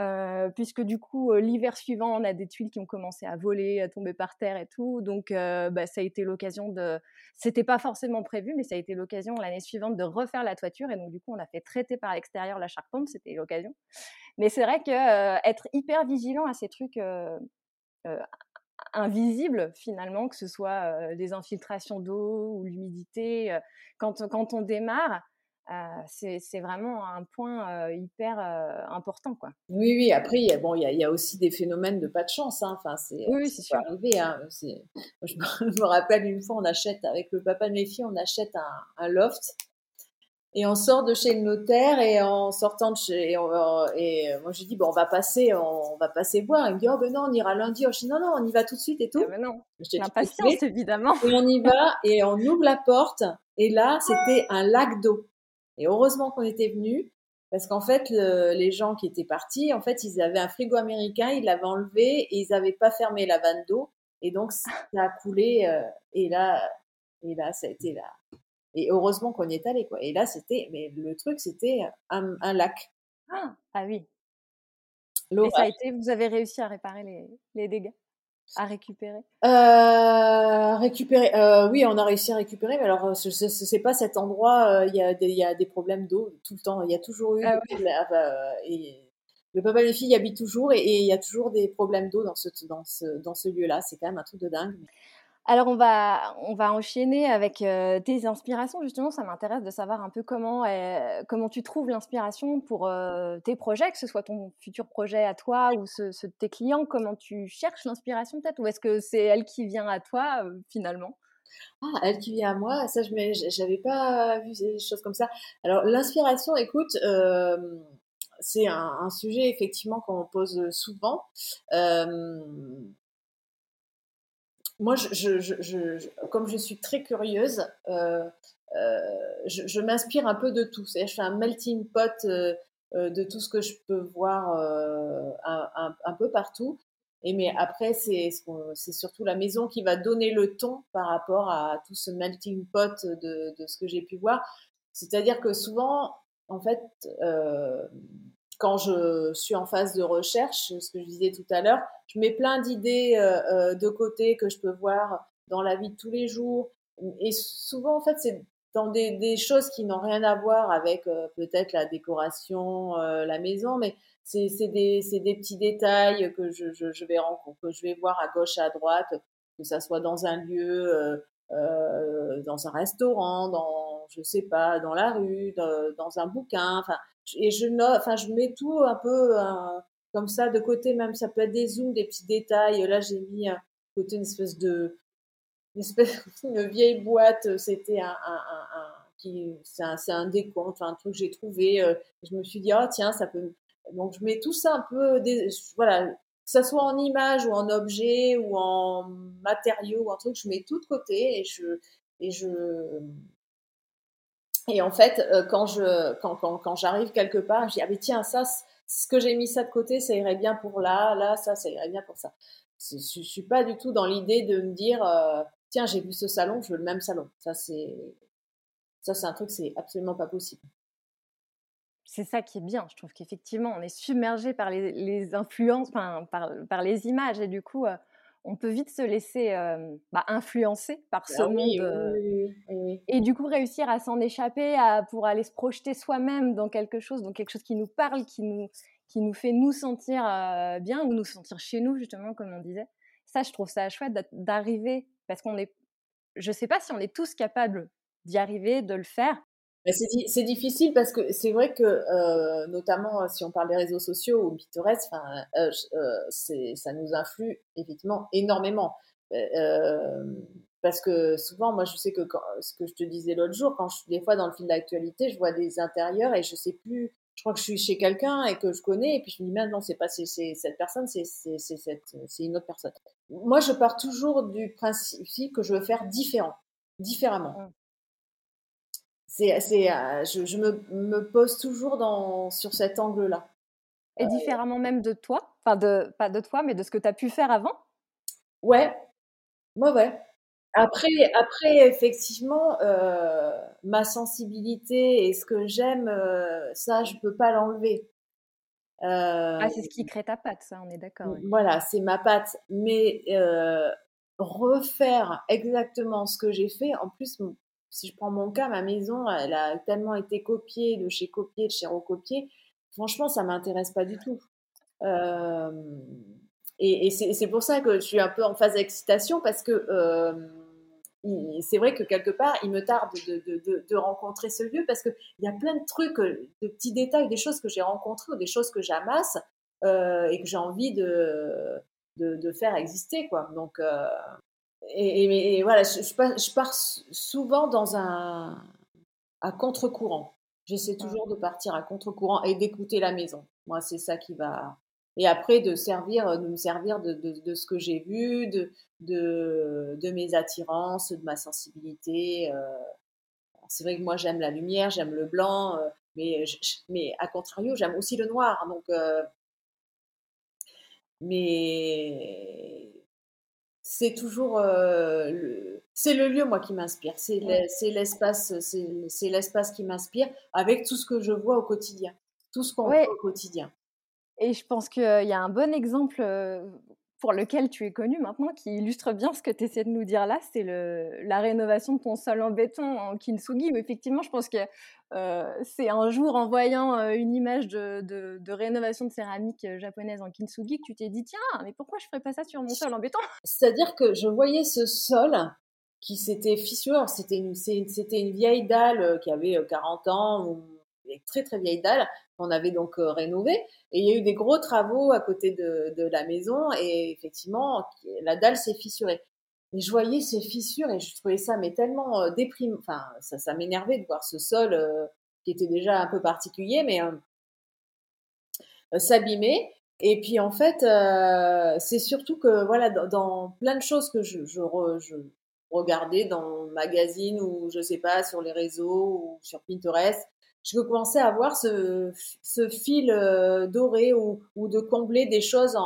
Euh, puisque du coup, euh, l'hiver suivant, on a des tuiles qui ont commencé à voler, à tomber par terre et tout. Donc, euh, bah, ça a été l'occasion de. C'était pas forcément prévu, mais ça a été l'occasion l'année suivante de refaire la toiture. Et donc, du coup, on a fait traiter par l'extérieur la charpente. C'était l'occasion. Mais c'est vrai que être hyper vigilant à ces trucs invisibles, finalement, que ce soit des infiltrations d'eau ou l'humidité, quand, quand on démarre, c'est vraiment un point hyper important. Quoi. Oui, oui, après, il y, a, bon, il, y a, aussi des phénomènes de pas de chance. Hein. Enfin, c'est oui, c'est arrivé. Hein. Je, me rappelle une fois, on achète, avec le papa de mes filles, on achète un, loft. Et on sort de chez le notaire et en sortant de chez et, et moi j'ai dit bon on va passer on, va passer voir il me dit oh ben non on ira lundi je dis non non on y va tout de suite et tout ah ben non l'impatience évidemment et on y va et on ouvre la porte et là c'était un lac d'eau et heureusement qu'on était venus, parce qu'en fait, les gens qui étaient partis, en fait, ils avaient un frigo américain, ils l'avaient enlevé et ils n'avaient pas fermé la vanne d'eau. Et donc, ça a coulé. Euh, et là, et là, ça a été là. Et heureusement qu'on y est allé, quoi. Et là, c'était, mais le truc, c'était un, un, lac. Ah, ah oui. Et ça a été, vous avez réussi à réparer les, les dégâts? À récupérer euh, Récupérer, euh, oui, on a réussi à récupérer, mais alors ce n'est pas cet endroit, euh, il y, a des, y a des problèmes d'eau tout le temps, il y a toujours eu. Ah ah bah, et le papa et les filles y habitent toujours et il y a toujours des problèmes d'eau dans ce, dans ce, dans ce lieu-là, c'est quand même un truc de dingue. Alors on va, enchaîner avec tes inspirations. Justement, ça m'intéresse de savoir un peu comment, comment tu trouves l'inspiration pour tes projets, que ce soit ton futur projet à toi ou ceux, de tes clients. Comment tu cherches l'inspiration peut-être? Ou est-ce que c'est elle qui vient à toi finalement? Ah, elle qui vient à moi, ça je n'avais pas vu des choses comme ça. Alors l'inspiration, écoute, c'est un, sujet effectivement qu'on pose souvent moi, je, comme je suis très curieuse, euh, euh, je, m'inspire un peu de tout. cest je fais un melting pot euh, de tout ce que je peux voir un, peu partout. Et mais après, c'est surtout la maison qui va donner le ton par rapport à tout ce melting pot de ce que j'ai pu voir. C'est-à-dire que souvent, en fait, quand je suis en phase de recherche, ce que je disais tout à l'heure, je mets plein d'idées euh, euh, de côté que je peux voir dans la vie de tous les jours. Et souvent, en fait, c'est dans des, choses qui n'ont rien à voir avec euh, peut-être la décoration, la maison, mais c'est des, petits détails que je, je, vais rencontrer, que je vais voir à gauche, à droite, que ça soit dans un lieu, dans un restaurant, dans, je sais pas, dans la rue, dans, dans un bouquin. Enfin, et je enfin, je mets tout un peu comme ça de côté, même ça peut être des zooms, des petits détails. Là, j'ai mis à côté une espèce de, une vieille boîte. C'était un, qui, c'est un, c'est un décompte, un truc que j'ai trouvé. Euh, je me suis dit, oh tiens, ça peut. Donc, je mets tout ça un peu, voilà, que ça soit en image ou en objet ou en matériaux ou un truc, je mets tout de côté et je, et je, et en fait, euh, quand je, quand, quand, j'arrive quelque part, je dis ah mais tiens ça, ce que j'ai mis ça de côté, ça irait bien pour là, là ça, ça irait bien pour ça. Je, je suis pas du tout dans l'idée de me dire euh, tiens j'ai vu ce salon, je veux le même salon. Ça c'est, ça c'est un truc c'est absolument pas possible. C'est ça qui est bien, je trouve qu'effectivement on est submergé par les, influences, par, par les images et du coup euh, on peut vite se laisser bah, influencer par ce ah monde et du coup réussir à s'en échapper à, pour aller se projeter soi-même dans quelque chose, dans quelque chose qui nous parle, qui nous, qui nous fait nous sentir bien ou nous sentir chez nous justement comme on disait. Ça, je trouve ça chouette d'arriver parce qu'on est, je sais pas si on est tous capables d'y arriver, de le faire, c'est difficile parce que c'est vrai que, euh, notamment euh, si on parle des réseaux sociaux ou Pinterest, enfin, euh, euh ça nous influe effectivement énormément. parce que souvent, moi, je sais que quand, ce que je te disais l'autre jour, quand je suis des fois dans le fil d'actualité, je vois des intérieurs et je sais plus. Je crois que je suis chez quelqu'un et que je connais, et puis je me dis, mais non, c'est pas c'est cette personne, c'est une autre personne. Moi, je pars toujours du principe que je veux faire différent, différemment. C'est, c'est, euh, je, je me, me, pose toujours dans, sur cet angle-là. Et euh, différemment même de toi Enfin, de, pas de toi, mais de ce que tu as pu faire avant? Ouais, ouais, ouais. Après, après effectivement, euh, ma sensibilité et ce que j'aime, ça, je peux pas l'enlever. ah, c'est ce qui crée ta patte, ça, on est d'accord. Voilà, c'est ma patte. Mais refaire exactement ce que j'ai fait, en plus, si je prends mon cas, ma maison, elle a tellement été copiée de chez copié, de chez recopié. Franchement, ça m'intéresse pas du tout. Euh, et, c'est pour ça que je suis un peu en phase d'excitation parce que euh, c'est vrai que quelque part, il me tarde de, rencontrer ce lieu parce qu'il y a plein de trucs, de petits détails, des choses que j'ai rencontrées ou des choses que j'amasse euh, et que j'ai envie de, faire exister. Quoi. Donc, et, voilà, je, pars, souvent dans un à contre-courant. J'essaie toujours de partir à contre-courant et d'écouter la maison. Moi, c'est ça qui va. Et après, de servir, de me servir de, de, ce que j'ai vu, de, de, de, mes attirances, de ma sensibilité. Euh. C'est vrai que moi, j'aime la lumière, j'aime le blanc, euh, mais, mais à contrario, j'aime aussi le noir. Donc, euh, mais c'est toujours euh, le, c'est le lieu moi qui m'inspire. C'est l'espace c'est l'espace qui m'inspire avec tout ce que je vois au quotidien. Tout ce qu'on voit au quotidien. Et je pense qu'il y a un bon exemple euh, pour lequel tu es connu maintenant qui illustre bien ce que tu essaies de nous dire là c'est la rénovation de ton sol en béton en kintsugi. Où effectivement je pense que c'est un jour en voyant une image de, rénovation de céramque japonaise en kintsugi que tu t'es dit tiens, mais pourquoi je ferais pas ça sur mon sol en béton? C'est-à-dire que je voyais ce sol qui s'était fissuré. C'était une, une vieille dalle qui avait 40 ans, une très très vieille dalle qu'on avait donc rénovée. Et il y a eu des gros travaux à côté de, la maison et effectivement, la dalle s'est fissurée. Et je voyais ces fissures et je trouvais ça tellement euh, déprimant. Enfin, ça, m'énervait de voir ce sol euh, qui était déjà un peu particulier, mais euh, s'abîmer. Et puis en fait, c'est surtout que voilà, dans, plein de choses que je, je, regardais dans magazines ou je sais pas sur les réseaux ou sur Pinterest, je commençais à voir ce, fil doré ou, de combler des choses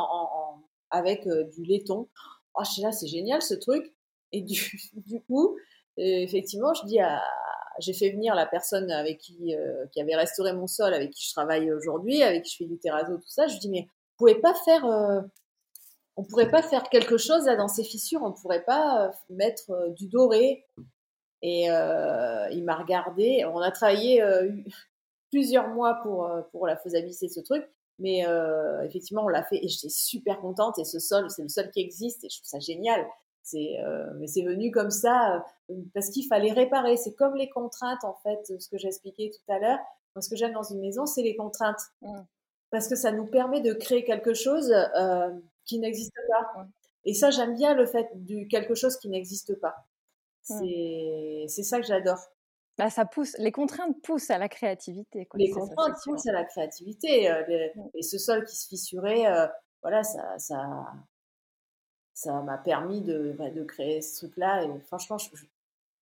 avec du laiton oh, c'est génial ce truc. Et du, coup, euh, effectivement, je dis à, j'ai fait venir la personne avec qui, euh, qui avait restauré mon sol, avec qui je travaille aujourd'hui, avec qui je fais du terrazzo, tout ça. Je dis, mais vous pouvez euh, pourrait pas faire quelque chose là dans ces fissures, on pourrait pas mettre du doré. Et il m'a regardé. On a travaillé plusieurs mois pour, pour la faisabilité de ce truc. Mais euh, effectivement, on l'a fait et j'étais super contente. Et ce sol, c'est le seul qui existe et je trouve ça génial. C'est, euh, mais c'est venu comme ça euh, parce qu'il fallait réparer. C'est comme les contraintes, en fait, ce que j'expliquais tout à l'heure. Ce que j'aime dans une maison, c'est les contraintes. Mmh. Parce que ça nous permet de créer quelque chose euh, qui n'existe pas. Et ça, j'aime bien le fait du quelque chose qui n'existe pas. Mmh. C'est, ça que j'adore. Bah, ça pousse, les contraintes poussent à la créativité. Les contraintes poussent à la créativité. Euh, mmh. et ce sol qui se fissurait, euh, voilà, ça, ça, ça m'a permis de, bah, de, créer ce truc-là. Et franchement,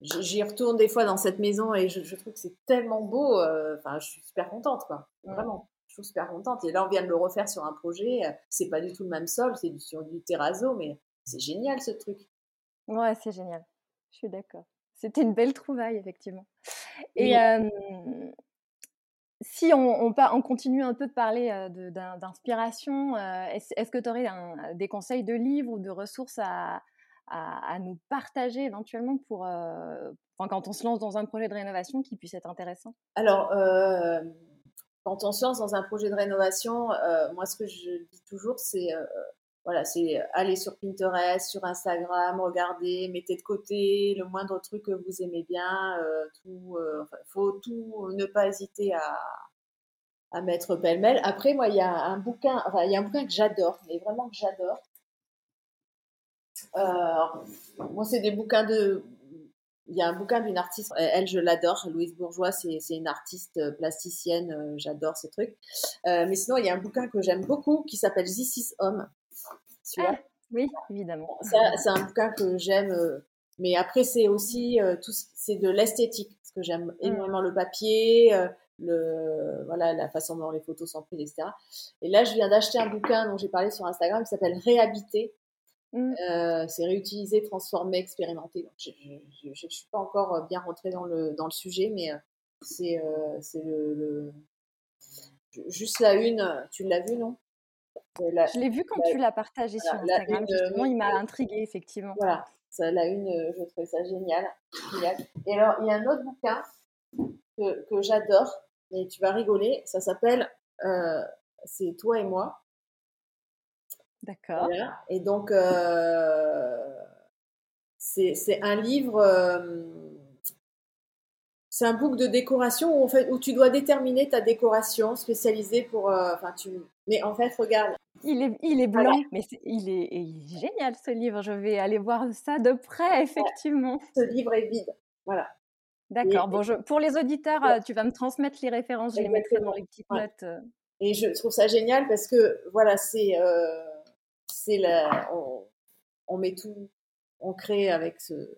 j'y retourne des fois dans cette maison et je, trouve que c'est tellement beau. Euh, enfin, je suis super contente, quoi. Vraiment. Je suis super contente. Et là, on vient de le refaire sur un projet. C'est pas du tout le même sol, c'est sur du terrazzo, mais c'est génial ce truc. Ouais, c'est génial. Je suis d'accord. C'était une belle trouvaille, effectivement. Et si on, on, continue un peu de parler d'inspiration, est-ce que tu aurais des conseils de livres ou de ressources à, à, nous partager éventuellement pour, quand on se lance dans un projet de rénovation qui puisse être intéressant? Alors, quand on se lance dans un projet de rénovation, moi, ce que je dis toujours, c'est voilà, c'est aller sur Pinterest, sur Instagram, regarder, mettez de côté le moindre truc que vous aimez bien. Euh, tout, euh, faut tout ne pas hésiter à, mettre pêle-mêle. Après, moi, il y a un bouquin, il y a un bouquin que j'adore, mais vraiment que j'adore. Euh, moi, c'est des bouquins de. Il y a un bouquin d'une artiste, elle, je l'adore. Louise Bourgeois, c'est une artiste plasticienne, j'adore ces trucs. mais sinon, il y a un bouquin que j'aime beaucoup qui s'appelle This is Home ah, oui, évidemment. C'est un bouquin que j'aime, euh, mais après c'est aussi euh, tout, c'est de l'esthétique parce que j'aime mmh. énormément le papier, euh, le voilà la façon dont les photos sont prises, etc. Et là, je viens d'acheter un bouquin dont j'ai parlé sur Instagram qui s'appelle Réhabiter. Mmh. c'est réutiliser, transformer, expérimenter. Donc, je ne suis pas encore bien rentrée dans le, dans le sujet, mais c'est c'est le, le, juste la une. Tu l'as vu, non? Je l'ai vu quand tu l'as partagé sur Instagram, justement, il m'a intrigué effectivement. Voilà, ça, la une, euh, je trouvais ça génial, Et alors, il y a un autre bouquin que, que j'adore, et tu vas rigoler, ça s'appelle euh, C'est toi et moi. D'accord. Et donc, euh, c'est un livre c'est un book de décoration où, en fait, où tu dois déterminer ta décoration spécialisée pour. Enfin, tu. Mais en fait, regarde, il est, il est blanc, mais il, est, génial ce livre. Je vais aller voir ça de près, effectivement. Ce livre est vide. Voilà. D'accord. Bon, pour les auditeurs, euh, tu vas me transmettre les références, je les mettrai dans les petites notes. Euh. Et je trouve ça génial parce que, voilà, c'est. Euh, c'est la, on, met tout, on crée avec ce.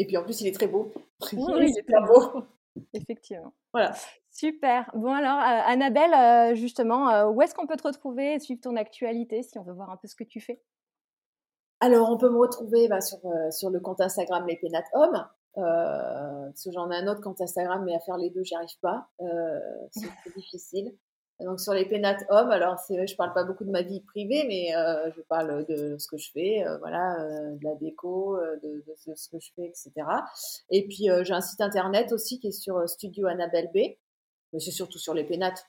Et puis en plus, il est très beau. Oui, il est très beau. Effectivement. Voilà. Super. Bon alors, euh, Annabelle, euh, justement, euh, où est-ce qu'on peut te retrouver et suivre ton actualité si on veut voir un peu ce que tu fais? Alors, on peut me retrouver bah, sur, sur le compte Instagram Les Pénates Hommes. parce que j'en ai un autre compte Instagram, mais à faire les deux, j'y arrive pas. c'est difficile. Donc sur les pénates hommes, alors c'est je parle pas beaucoup de ma vie privée, mais je parle de ce que je fais, voilà, de la déco, de, de, ce que je fais, etc. Et puis j'ai un site internet aussi qui est sur Studio Annabelle B, mais c'est surtout sur les pénates.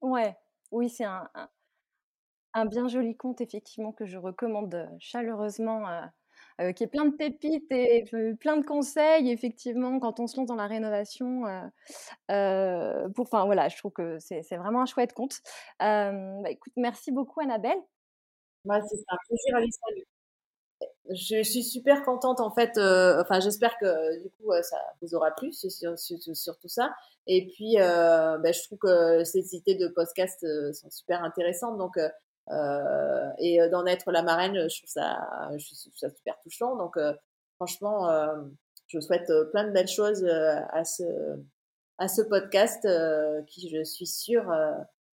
Ouais, oui, c'est un, un, bien joli compte effectivement que je recommande chaleureusement. Qui est plein de pépites et plein de conseils, effectivement, quand on se lance dans la rénovation. pour, enfin, voilà, je trouve que c'est vraiment un chouette compte. Bah, merci beaucoup, Annabelle. Moi, c'est un plaisir, Alice. Je suis super contente en fait. Euh, enfin, j'espère que du coup ça vous aura plu sur, tout ça. Et puis, euh, ben, je trouve que ces idées de podcast euh, sont super intéressantes. Donc, euh, et d'en être la marraine, je trouve ça, je trouve ça super touchant. Donc, franchement, je souhaite plein de belles choses à ce à ce podcast qui, je suis sûre,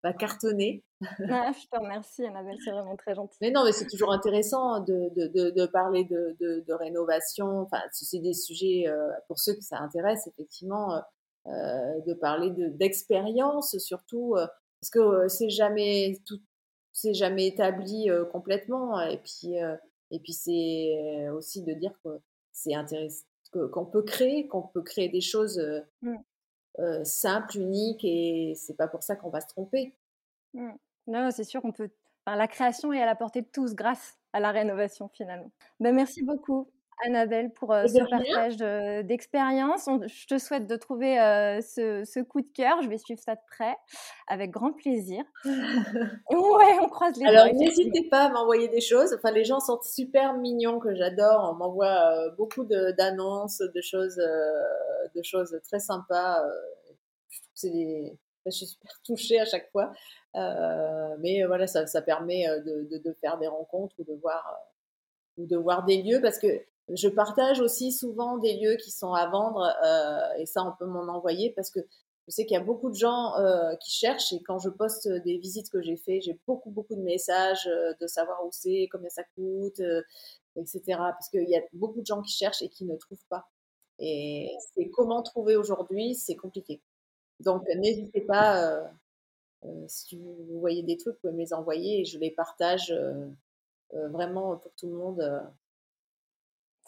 va cartonner. Ah, je te remercie, Annabelle, c'est vraiment très gentil. Mais non, mais c'est toujours intéressant de, de, de, parler de, de, rénovation. Enfin, c'est des sujets, euh, pour ceux que ça intéresse, effectivement, euh, euh de parler d'expérience, surtout, euh, parce que c'est jamais tout, c'est jamais établi complètement. Et puis, et puis c'est aussi de dire que c'est intéressant, qu'on peut créer, qu'on peut créer des choses. Mmh. Euh, simple, unique, et c'est pas pour ça qu'on va se tromper. Mmh. Non, c'est sûr qu'on peut. la création est à la portée de tous grâce à la rénovation finalement. Ben, merci beaucoup. Annabelle, pour euh, ce partage d'expérience. je te souhaite de trouver euh, ce, coup de cœur. Je vais suivre ça de près, avec grand plaisir. ouais, on croise les Alors, n'hésitez pas à m'envoyer des choses. Enfin, les gens sont super mignons, que j'adore. On m'envoie euh, beaucoup d'annonces, de, choses, de choses très sympas. je trouve que c'est des... Je suis super touchée à chaque fois. mais voilà, ça, ça permet de, de, de, faire des rencontres ou de voir ou de voir des lieux parce que je partage aussi souvent des lieux qui sont à vendre euh, et ça on peut m'en envoyer parce que je sais qu'il y a beaucoup de gens euh, qui cherchent et quand je poste des visites que j'ai fait, j'ai beaucoup beaucoup de messages euh, de savoir où c'est, combien ça coûte, etc. Parce qu'il y a beaucoup de gens qui cherchent et qui ne trouvent pas. Et comment trouver aujourd'hui, c'est compliqué. Donc n'hésitez pas, si vous voyez des trucs, vous pouvez me les envoyer et je les partage vraiment pour tout le monde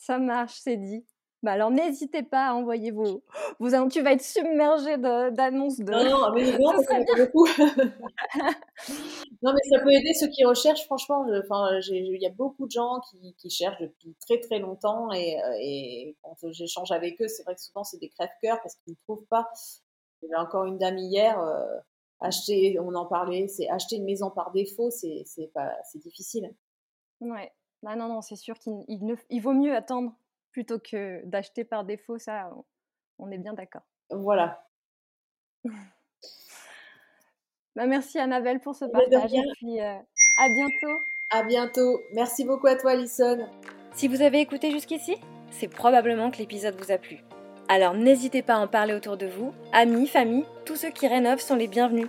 ça marche, c'est dit. Bah alors n'hésitez pas à envoyer vos, vos annonces. Tu vas être submergé d'annonces de. Non, non, mais non, ça, beaucoup. non, mais ça peut aider ceux qui recherchent. Franchement, enfin, il y a beaucoup de gens qui, qui, cherchent depuis très très longtemps et, euh, et quand j'échange avec eux, c'est vrai que souvent c'est des crèves-cœurs parce qu'ils ne trouvent pas. Il y avait encore une dame hier. Euh, acheter, on en parlait, c'est acheter une maison par défaut, c'est pas, c'est difficile. Ouais. Bah, non, non, c'est sûr qu'il il vaut mieux attendre plutôt que d'acheter par défaut, ça, on, est bien d'accord. Voilà. bah, merci Annabelle pour ce partage et puis euh, à bientôt. À bientôt. Merci beaucoup à toi, Alison. Si vous avez écouté jusqu'ici, c'est probablement que l'épisode vous a plu. Alors n'hésitez pas à en parler autour de vous, amis, famille, tous ceux qui rénovent sont les bienvenus.